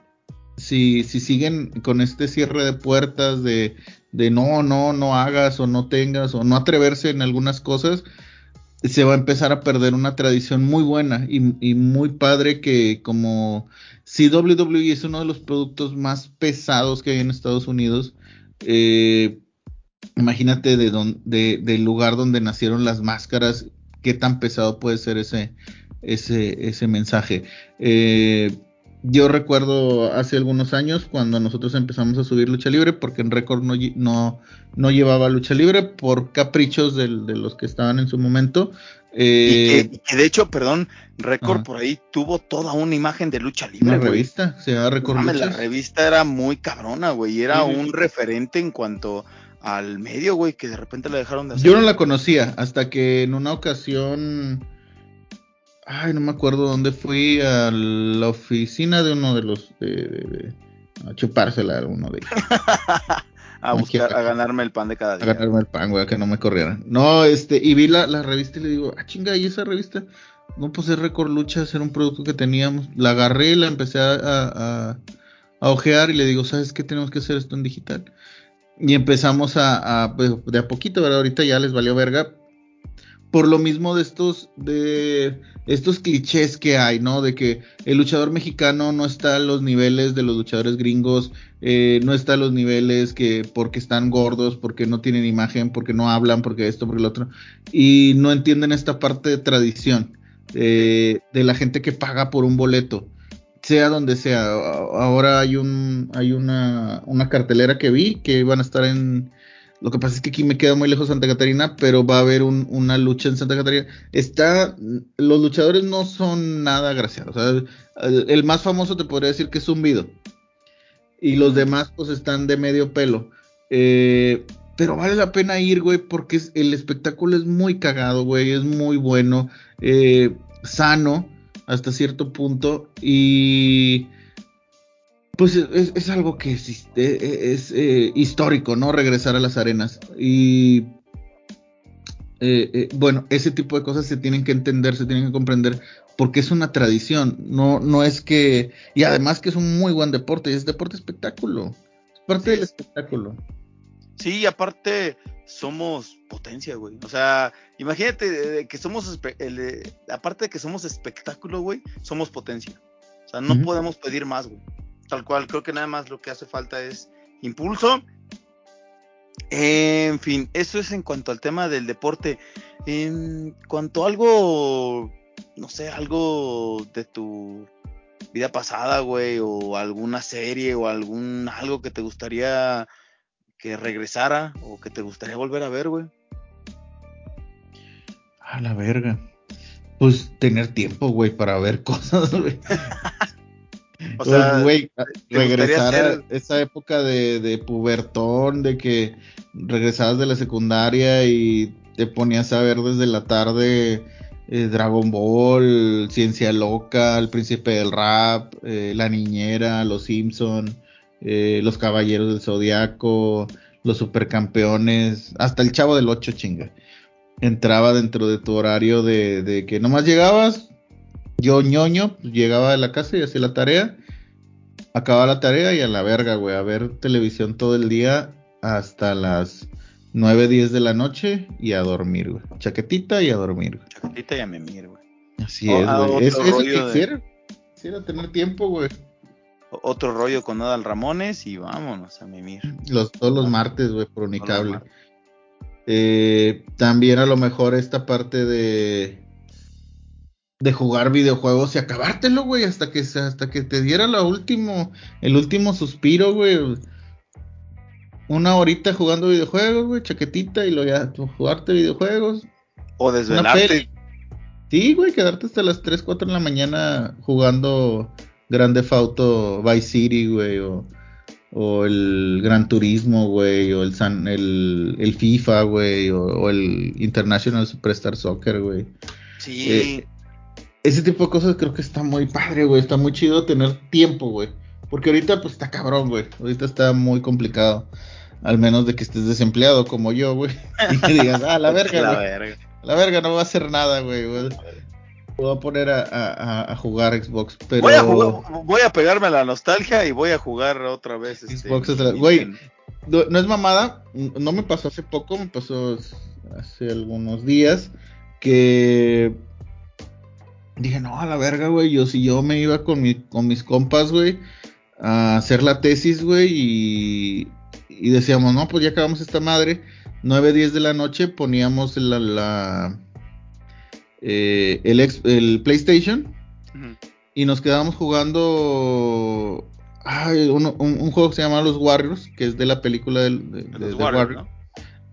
si, si siguen con este cierre de puertas de, de no, no, no hagas o no tengas o no atreverse en algunas cosas, se va a empezar a perder una tradición muy buena y, muy padre que como si WWE es uno de los productos más pesados que hay en Estados Unidos, eh, imagínate de, don, de, del lugar donde nacieron las máscaras, qué tan pesado puede ser ese, ese, ese mensaje. Eh, yo recuerdo hace algunos años cuando nosotros empezamos a subir lucha libre, porque en récord no, no, no, llevaba lucha libre por caprichos de, de los que estaban en su momento. Eh, y, que, de hecho, perdón, récord por ahí tuvo toda una imagen de lucha libre. Una revista, se llama Record La revista era muy cabrona, güey, y era sí, un sí. referente en cuanto al medio, güey, que de repente la dejaron de hacer. Yo no la conocía hasta que en una ocasión Ay, no me acuerdo dónde fui a la oficina de uno de los de, de, de a chupársela a uno de ellos. a buscar, a ganarme el pan de cada día. A ganarme el pan, güey, que no me corrieran. No, este, y vi la, la revista y le digo, ah, chinga, ¿y esa revista? No, pues es Record Lucha, era un producto que teníamos. La agarré y la empecé a, a, a, ojear y le digo, ¿sabes qué? Tenemos que hacer esto en digital. Y empezamos a, a, pues, de a poquito, ¿verdad? Ahorita ya les valió verga, por lo mismo de estos de estos clichés que hay, ¿no? De que el luchador mexicano no está a los niveles de los luchadores gringos, eh, no está a los niveles que porque están gordos, porque no tienen imagen, porque no hablan, porque esto, porque lo otro, y no entienden esta parte de tradición eh, de la gente que paga por un boleto, sea donde sea. Ahora hay un hay una una cartelera que vi que iban a estar en lo que pasa es que aquí me queda muy lejos Santa Catarina, pero va a haber un, una lucha en Santa Catarina. Está, los luchadores no son nada agraciados. O sea, el, el, más famoso te podría decir que es Zumbido. Y los demás pues están de medio pelo. Eh, pero vale la pena ir, güey, porque es, el espectáculo es muy cagado, güey, es muy bueno, eh, sano hasta cierto punto y pues es, es, algo que es, es eh, histórico, ¿no? Regresar a las arenas. Y eh, eh, bueno, ese tipo de cosas se tienen que entender, se tienen que comprender, porque es una tradición. No, no es que. Y además que es un muy buen deporte, y es deporte espectáculo. Es parte sí. del espectáculo. Sí, y aparte somos potencia, güey. O sea, imagínate que somos. El, aparte de que somos espectáculo, güey, somos potencia. O sea, no uh -huh. podemos pedir más, güey tal cual, creo que nada más lo que hace falta es impulso. En fin, eso es en cuanto al tema del deporte. En cuanto a algo, no sé, algo de tu vida pasada, güey, o alguna serie o algún algo que te gustaría que regresara o que te gustaría volver a ver, güey. A la verga. Pues tener tiempo, güey, para ver cosas, güey. O sea, güey, regresar a esa época de, de, pubertón, de que regresabas de la secundaria y te ponías a ver desde la tarde eh, Dragon Ball, Ciencia Loca, El Príncipe del Rap, eh, La Niñera, Los Simpson, eh, Los Caballeros del Zodiaco, Los Supercampeones, hasta el Chavo del Ocho, chinga. Entraba dentro de tu horario de, de que nomás llegabas, yo ñoño, pues, llegaba de la casa y hacía la tarea, acababa la tarea y a la verga, güey, a ver televisión todo el día hasta las 9, 10 de la noche y a dormir, güey. Chaquetita y a dormir, güey. Chaquetita y a memir, güey. Así o, es, güey. Es, eso que de... quisiera. Quisiera tener tiempo, güey. Otro rollo con Adal Ramones y vámonos a mimir. Los, todos los martes, güey, por Unicable. Eh, también a lo mejor esta parte de de jugar videojuegos y acabártelo, güey, hasta que hasta que te diera la último el último suspiro, güey. Una horita jugando videojuegos, güey, chaquetita y lo ya jugarte videojuegos. O desvelarte. Sí, güey, quedarte hasta las 3, 4 de la mañana jugando Grande Auto Vice City, güey, o, o el Gran Turismo, güey, o el, San, el, el FIFA, güey, o, o, el International Superstar Soccer, güey. Sí. Eh, ese tipo de cosas creo que está muy padre, güey. Está muy chido tener tiempo, güey. Porque ahorita pues está cabrón, güey. Ahorita está muy complicado. Al menos de que estés desempleado como yo, güey. Y que digas, ah, la verga, La güey. verga. La verga, no va a hacer nada, güey. güey. Voy a poner a, a- a jugar Xbox, pero... Voy a jugar, voy a pegarme a la nostalgia y voy a jugar otra vez. Este, Xbox otra- güey, No, no es mamada, no me pasó hace poco, me pasó hace algunos días que dije, no, a la verga, güey, yo si yo me iba con, mi, con mis compas, güey, a hacer la tesis, güey, y, y decíamos, no, pues ya acabamos esta madre, 9, 10 de la noche poníamos la, la eh, el, ex- el PlayStation y nos quedamos jugando ay, uno- un, un juego que se llama Los Warriors, que es de la película del, de, de- Warriors. ¿no?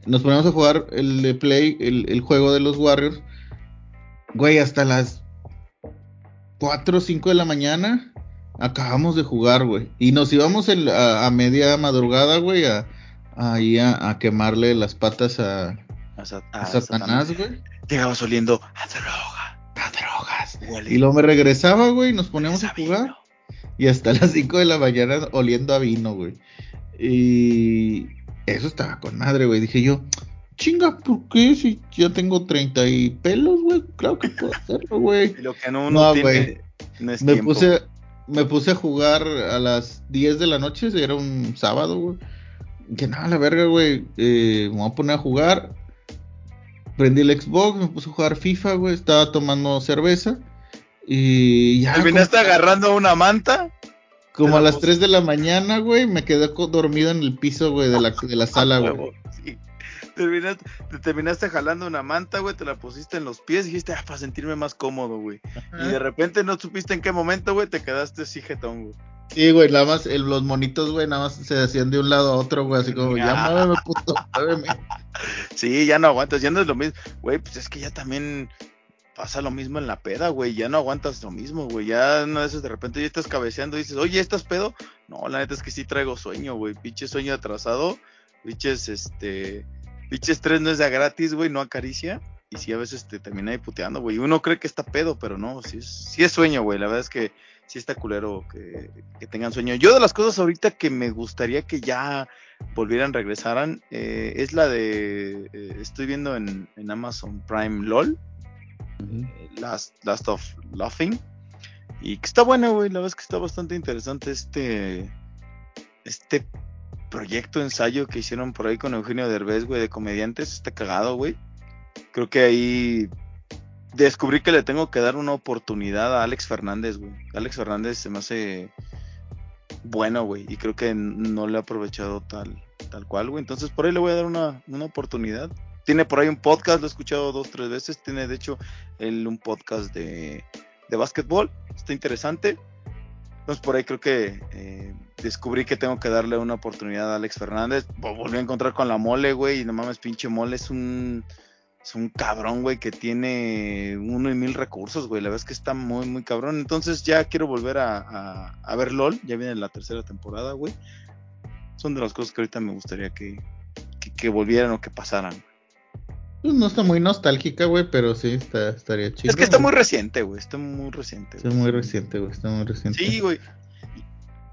Nos ponemos a jugar el de Play, el, el juego de los Warriors. Güey, hasta las 4 o 5 de la mañana acabamos de jugar, güey. Y nos íbamos a, a media madrugada, güey, a, a, a quemarle las patas a, A, Sa- a a Satanás, güey. Llegabas oliendo a droga. A drogas. Huele Y luego me regresaba, güey, y nos poníamos a vino. jugar. Y hasta las 5 de la mañana oliendo a vino, güey. Y eso estaba con madre, güey. Dije yo, chinga, ¿por qué? Si ya tengo 30 y pelos, güey. Claro que puedo hacerlo, güey. Lo que no, No, uno tiene güey. no es Me tiempo. puse, me puse a jugar a las 10 de la noche, era un sábado, güey. Que nada, la verga, güey. Eh, me voy a poner a jugar. Prendí el Xbox, me puse a jugar FIFA, güey. Estaba tomando cerveza. Y ya. Terminaste como- agarrando una manta. Como a la las puse. 3 de la mañana, güey, me quedé dormido en el piso, güey, de la, de la sala, güey. Sí. Terminaste, te terminaste jalando una manta, güey, te la pusiste en los pies y dijiste, ah, para sentirme más cómodo, güey. Y de repente no supiste en qué momento, güey, te quedaste así jetón, güey. Sí, güey, nada más el- los monitos, güey, nada más se hacían de un lado a otro, güey, así como, ya muéveme, puto, muéveme. Sí, ya no aguantas, ya no es lo mismo. Güey, pues es que ya también pasa lo mismo en la peda, güey. Ya no aguantas lo mismo, güey. Ya no veces de repente ya estás cabeceando y dices, oye, ¿estás pedo? No, la neta es que sí traigo sueño, güey. Pinche sueño atrasado. Pinches, este. Pinche estrés no es de gratis, güey, no acaricia. Y sí, a veces te termina ahí puteando, güey. Uno cree que está pedo, pero no, sí es, sí es sueño, güey. La verdad es que sí está culero que, que tengan sueño. Yo de las cosas ahorita que me gustaría que ya volvieran, regresaran, eh, es la de, eh, estoy viendo en, en Amazon Prime LOL, Last, Last of Laughing, y que está buena, güey, la verdad es que está bastante interesante este, este proyecto, ensayo que hicieron por ahí con Eugenio Derbez, güey, de comediantes, está cagado, güey. Creo que ahí descubrí que le tengo que dar una oportunidad a Alex Fernández, güey. Alex Fernández se me hace bueno, güey, y creo que no le he aprovechado tal, tal cual, güey. Entonces por ahí le voy a dar una, una oportunidad. Tiene por ahí un podcast, lo he escuchado dos, tres veces. Tiene de hecho él un podcast de, de básquetbol. Está interesante. Entonces por ahí creo que eh, descubrí que tengo que darle una oportunidad a Alex Fernández. Vo- Volví a encontrar con la mole, güey. Y no mames, pinche mole es un, es un cabrón, güey, que tiene uno y mil recursos, güey. La verdad es que está muy, muy cabrón. Entonces ya quiero volver a, a, a ver LOL. Ya viene la tercera temporada, güey. Son de las cosas que ahorita me gustaría que, que, que volvieran o que pasaran. Pues no está muy nostálgica, güey, pero sí está, estaría chido. es que está güey. muy reciente, güey. Está muy reciente. Está güey. muy reciente, güey, está muy reciente. Sí, güey.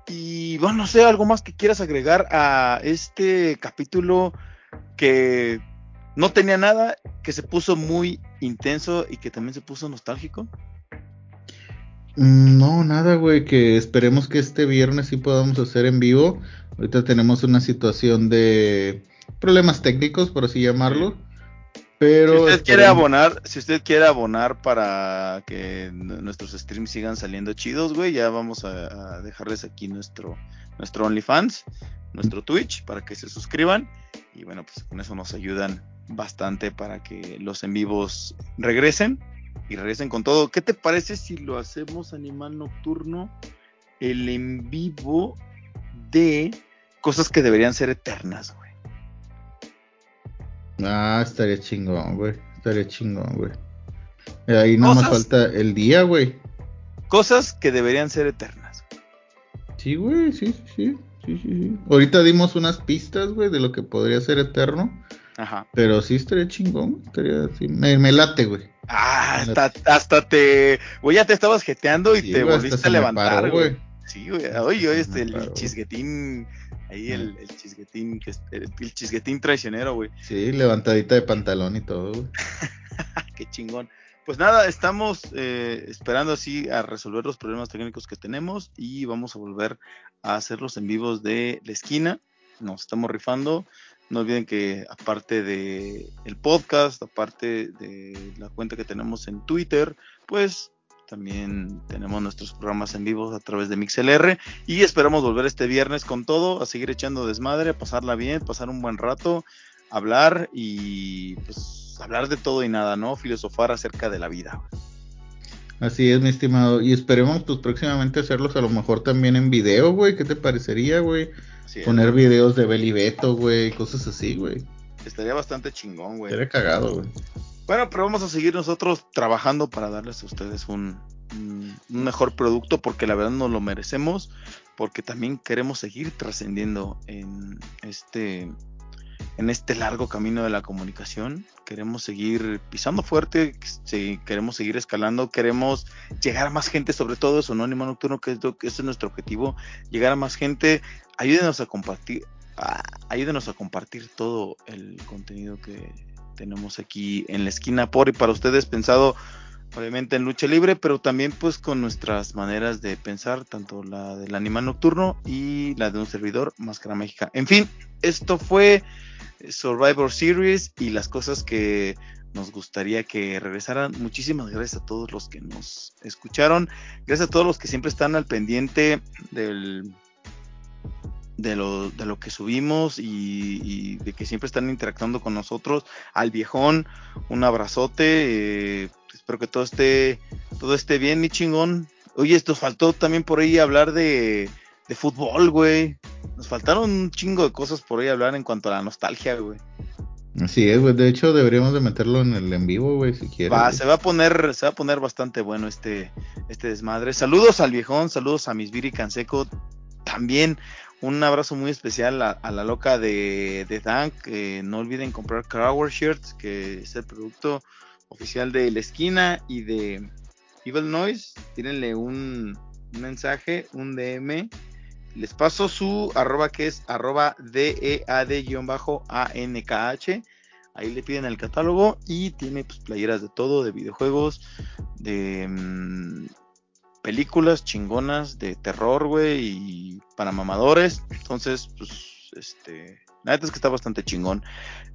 Y, bueno, no sé, algo más que quieras agregar a este capítulo que no tenía nada, que se puso muy intenso y que también se puso nostálgico. Mm, No, nada, güey, que esperemos que este viernes sí podamos hacer en vivo. Ahorita tenemos una situación de problemas técnicos, por así llamarlo. Pero si usted quiere esperemos- abonar, si usted quiere abonar para que nuestros streams sigan saliendo chidos, güey, ya vamos a, a dejarles aquí nuestro nuestro OnlyFans, nuestro Twitch para que se suscriban y bueno, pues con eso nos ayudan bastante para que los en vivos regresen y regresen con todo. ¿Qué te parece si lo hacemos Animal Nocturno el en vivo de cosas que deberían ser eternas, güey? Ah, estaría chingón, güey. Estaría chingón, güey. Ahí nada más falta el día, güey. Cosas que deberían ser eternas. Sí, güey, sí, sí, sí, sí, sí, sí. Ahorita dimos unas pistas, güey, de lo que podría ser eterno. Ajá. Pero sí estaría chingón. Estaría así. Me, me late, güey. Ah, hasta, hasta te. Güey, ya te estabas jeteando y Sí, te güey, volviste a levantar, paró, güey. güey. Sí, güey. Oye, oye, este, el chisguetín. Ahí el, el chisguetín, que el, el chisguetín traicionero, güey. Sí, levantadita de pantalón y todo, güey. Qué chingón. Pues nada, estamos eh, esperando así a resolver los problemas técnicos que tenemos y vamos a volver a hacer los en vivos de la esquina. Nos estamos rifando. No olviden que aparte de el podcast, aparte de la cuenta que tenemos en Twitter, pues también tenemos nuestros programas en vivo a través de MixLR y esperamos volver este viernes con todo, a seguir echando desmadre, a pasarla bien, pasar un buen rato, hablar y pues hablar de todo y nada, ¿no? Filosofar acerca de la vida. Así es, mi estimado. Y esperemos, pues, próximamente hacerlos a lo mejor también en video, güey. ¿Qué te parecería, güey? Es. Poner videos de Beli Beto, güey. Cosas así, güey. Estaría bastante chingón, güey. Estaría cagado, güey. Bueno, pero vamos a seguir nosotros trabajando para darles a ustedes un, un- mejor producto porque la verdad nos lo merecemos, porque también queremos seguir trascendiendo en este en este largo camino de la comunicación. Queremos seguir pisando fuerte, sí, queremos seguir escalando, queremos llegar a más gente, sobre todo eso, ¿no? Nocturno, que es lo- que ese es nuestro objetivo, llegar a más gente. Ayúdenos a compartir, ayúdenos a compartir todo el contenido que tenemos aquí en la esquina por y para ustedes pensado obviamente en lucha libre, pero también pues con nuestras maneras de pensar, tanto la del animal nocturno y la de un servidor, Máscara Mágica. En fin, esto fue Survivor Series y las cosas que nos gustaría que regresaran. Muchísimas gracias a todos los que nos escucharon. Gracias a todos los que siempre están al pendiente del de lo, de lo que subimos y, y de que siempre están interactuando con nosotros. Al viejón, un abrazote. eh, espero que todo esté, todo esté bien, mi chingón. Oye, esto faltó también por ahí hablar de, de fútbol, güey. Nos faltaron un chingo de cosas por ahí hablar en cuanto a la nostalgia, güey. Así es, güey. De hecho, deberíamos de meterlo en el en vivo, güey, si quieres. Va, güey. se va a poner, se va a poner bastante bueno este, este desmadre. Saludos al viejón, saludos a mis Viri Canseco. También un abrazo muy especial a, la loca de, de Dank. no olviden comprar Crower Shirts, que es el producto oficial de la esquina y de Evil Noise. Tírenle un, mensaje, un DM. Les paso su arroba que es arroba DEAD-ANKH. Ahí le piden el catálogo y tiene pues, playeras de todo, de videojuegos, de mm, películas chingonas, de terror, güey, y para mamadores. Entonces, pues, este, la neta es que está bastante chingón.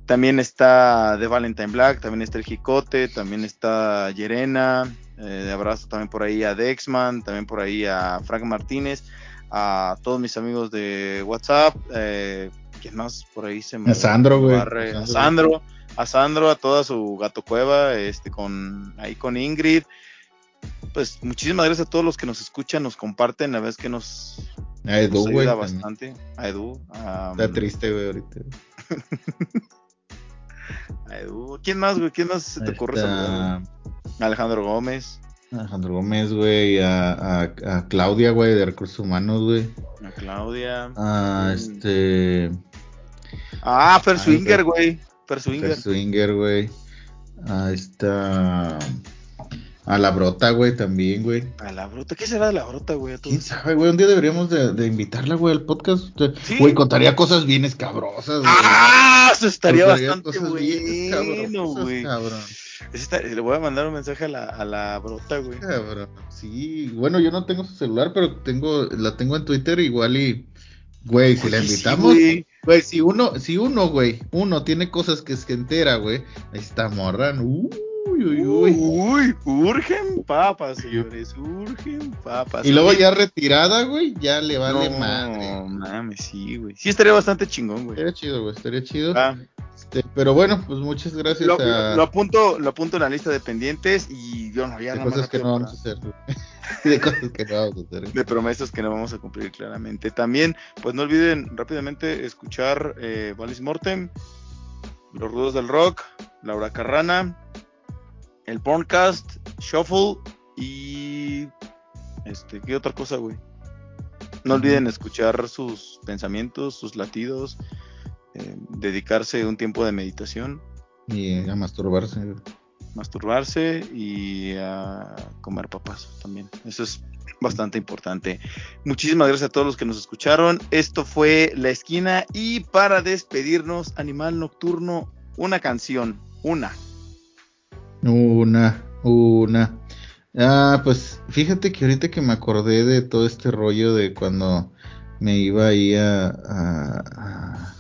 También está The Valentine Black, también está el Jicote, también está Yerena. eh, abrazo también por ahí a Dexman, también por ahí a Frank Martínez, a todos mis amigos de WhatsApp. Eh, ¿Quién más por ahí se me A Sandro, güey. A. Sandro, a Sandro, a toda su gato cueva, este, con ahí con Ingrid. Pues muchísimas gracias a todos los que nos escuchan, nos comparten, la verdad es que nos, A Edu, nos ayuda bastante. A Edu, a, Está triste, güey, ahorita. a Edu. ¿Quién más, güey? ¿Quién más se te ocurre saludar? Alejandro Gómez, Alejandro Gómez, güey. A, a, a Claudia, güey, de Recursos Humanos, güey. a Claudia. A Mm. este. Ah, Fer Ay, Swinger, güey. Fer. Swinger, güey. A esta. A la brota, güey, también, güey. A la bruta. ¿Qué será de la bruta, güey? ¿Quién sabe, güey? Un día deberíamos de, de invitarla, güey, al podcast. Sí. Güey, contaría cosas bien escabrosas, güey. ¡Ah! Eso estaría Contaría bastante bueno, güey. cabrón. Está- Le voy a mandar un mensaje a la, a la brota, güey. Cabrón. Sí, bueno, yo no tengo su celular, pero tengo, la tengo en Twitter igual y, güey, si la Oye, sí, invitamos, güey. güey, si uno, si uno, güey, uno tiene cosas que es que entera, güey, ahí está morra, uy, uy, uy. Uy, urgen papas, señores, urgen papas. Y luego ya retirada, güey, ya le vale no, madre. mames, sí, güey. Sí, estaría bastante chingón, güey. Estaría chido, güey, estaría chido. Ah, Este, pero bueno, pues muchas gracias lo, a lo apunto, lo apunto en la lista de pendientes y yo no, ya de nada más cosas que no vamos a hacer, güey. de cosas que no vamos a hacer. de promesas que no vamos a cumplir claramente. También, pues no olviden rápidamente escuchar eh, Valis Mortem, Los Rudos del Rock, Laura Carrana, el Porncast, Shuffle y este, ¿qué otra cosa, güey? No olviden escuchar sus pensamientos, sus latidos, eh, dedicarse un tiempo de meditación. Y a masturbarse. Masturbarse y a comer papas también. Eso es bastante importante. Muchísimas gracias a todos los que nos escucharon. Esto fue La Esquina y para despedirnos, Animal Nocturno, una canción, una. Una, una. Ah, pues fíjate que ahorita que me acordé de todo este rollo de cuando me iba ahí a, a,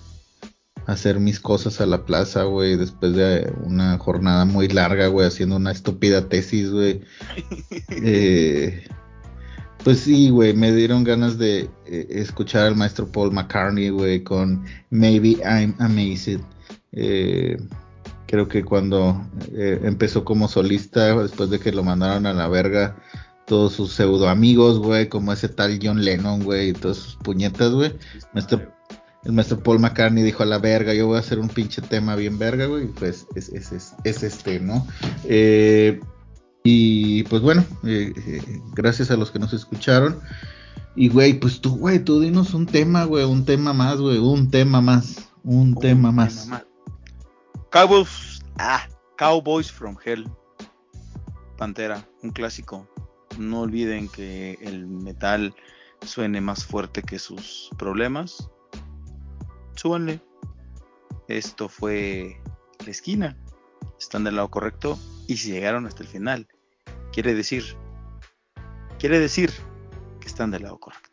hacer mis cosas a la plaza, güey, después de una jornada muy larga, güey, haciendo una estúpida tesis, güey. eh, pues sí, güey, me dieron ganas de eh, escuchar al maestro Paul McCartney, güey, con Maybe I'm Amazing. Eh, creo que cuando eh, empezó como solista, después de que lo mandaron a la verga, todos sus pseudo amigos, güey, como ese tal John Lennon, güey, y todas sus puñetas, güey. el maestro Paul McCartney dijo a la verga, yo voy a hacer un pinche tema bien verga, güey, pues es, es, es, es este, ¿no? Eh, y pues bueno, eh, eh, gracias a los que nos escucharon. Y güey, pues tú, güey, tú dinos un tema, güey, un tema más, güey, un tema más, un, tema, más. Cowboys, ah, Cowboys from Hell. Pantera, un clásico. No olviden que el metal suene más fuerte que sus problemas. Súbanle. Esto fue la esquina. Están del lado correcto. Y si llegaron hasta el final, quiere decir, quiere decir que están del lado correcto.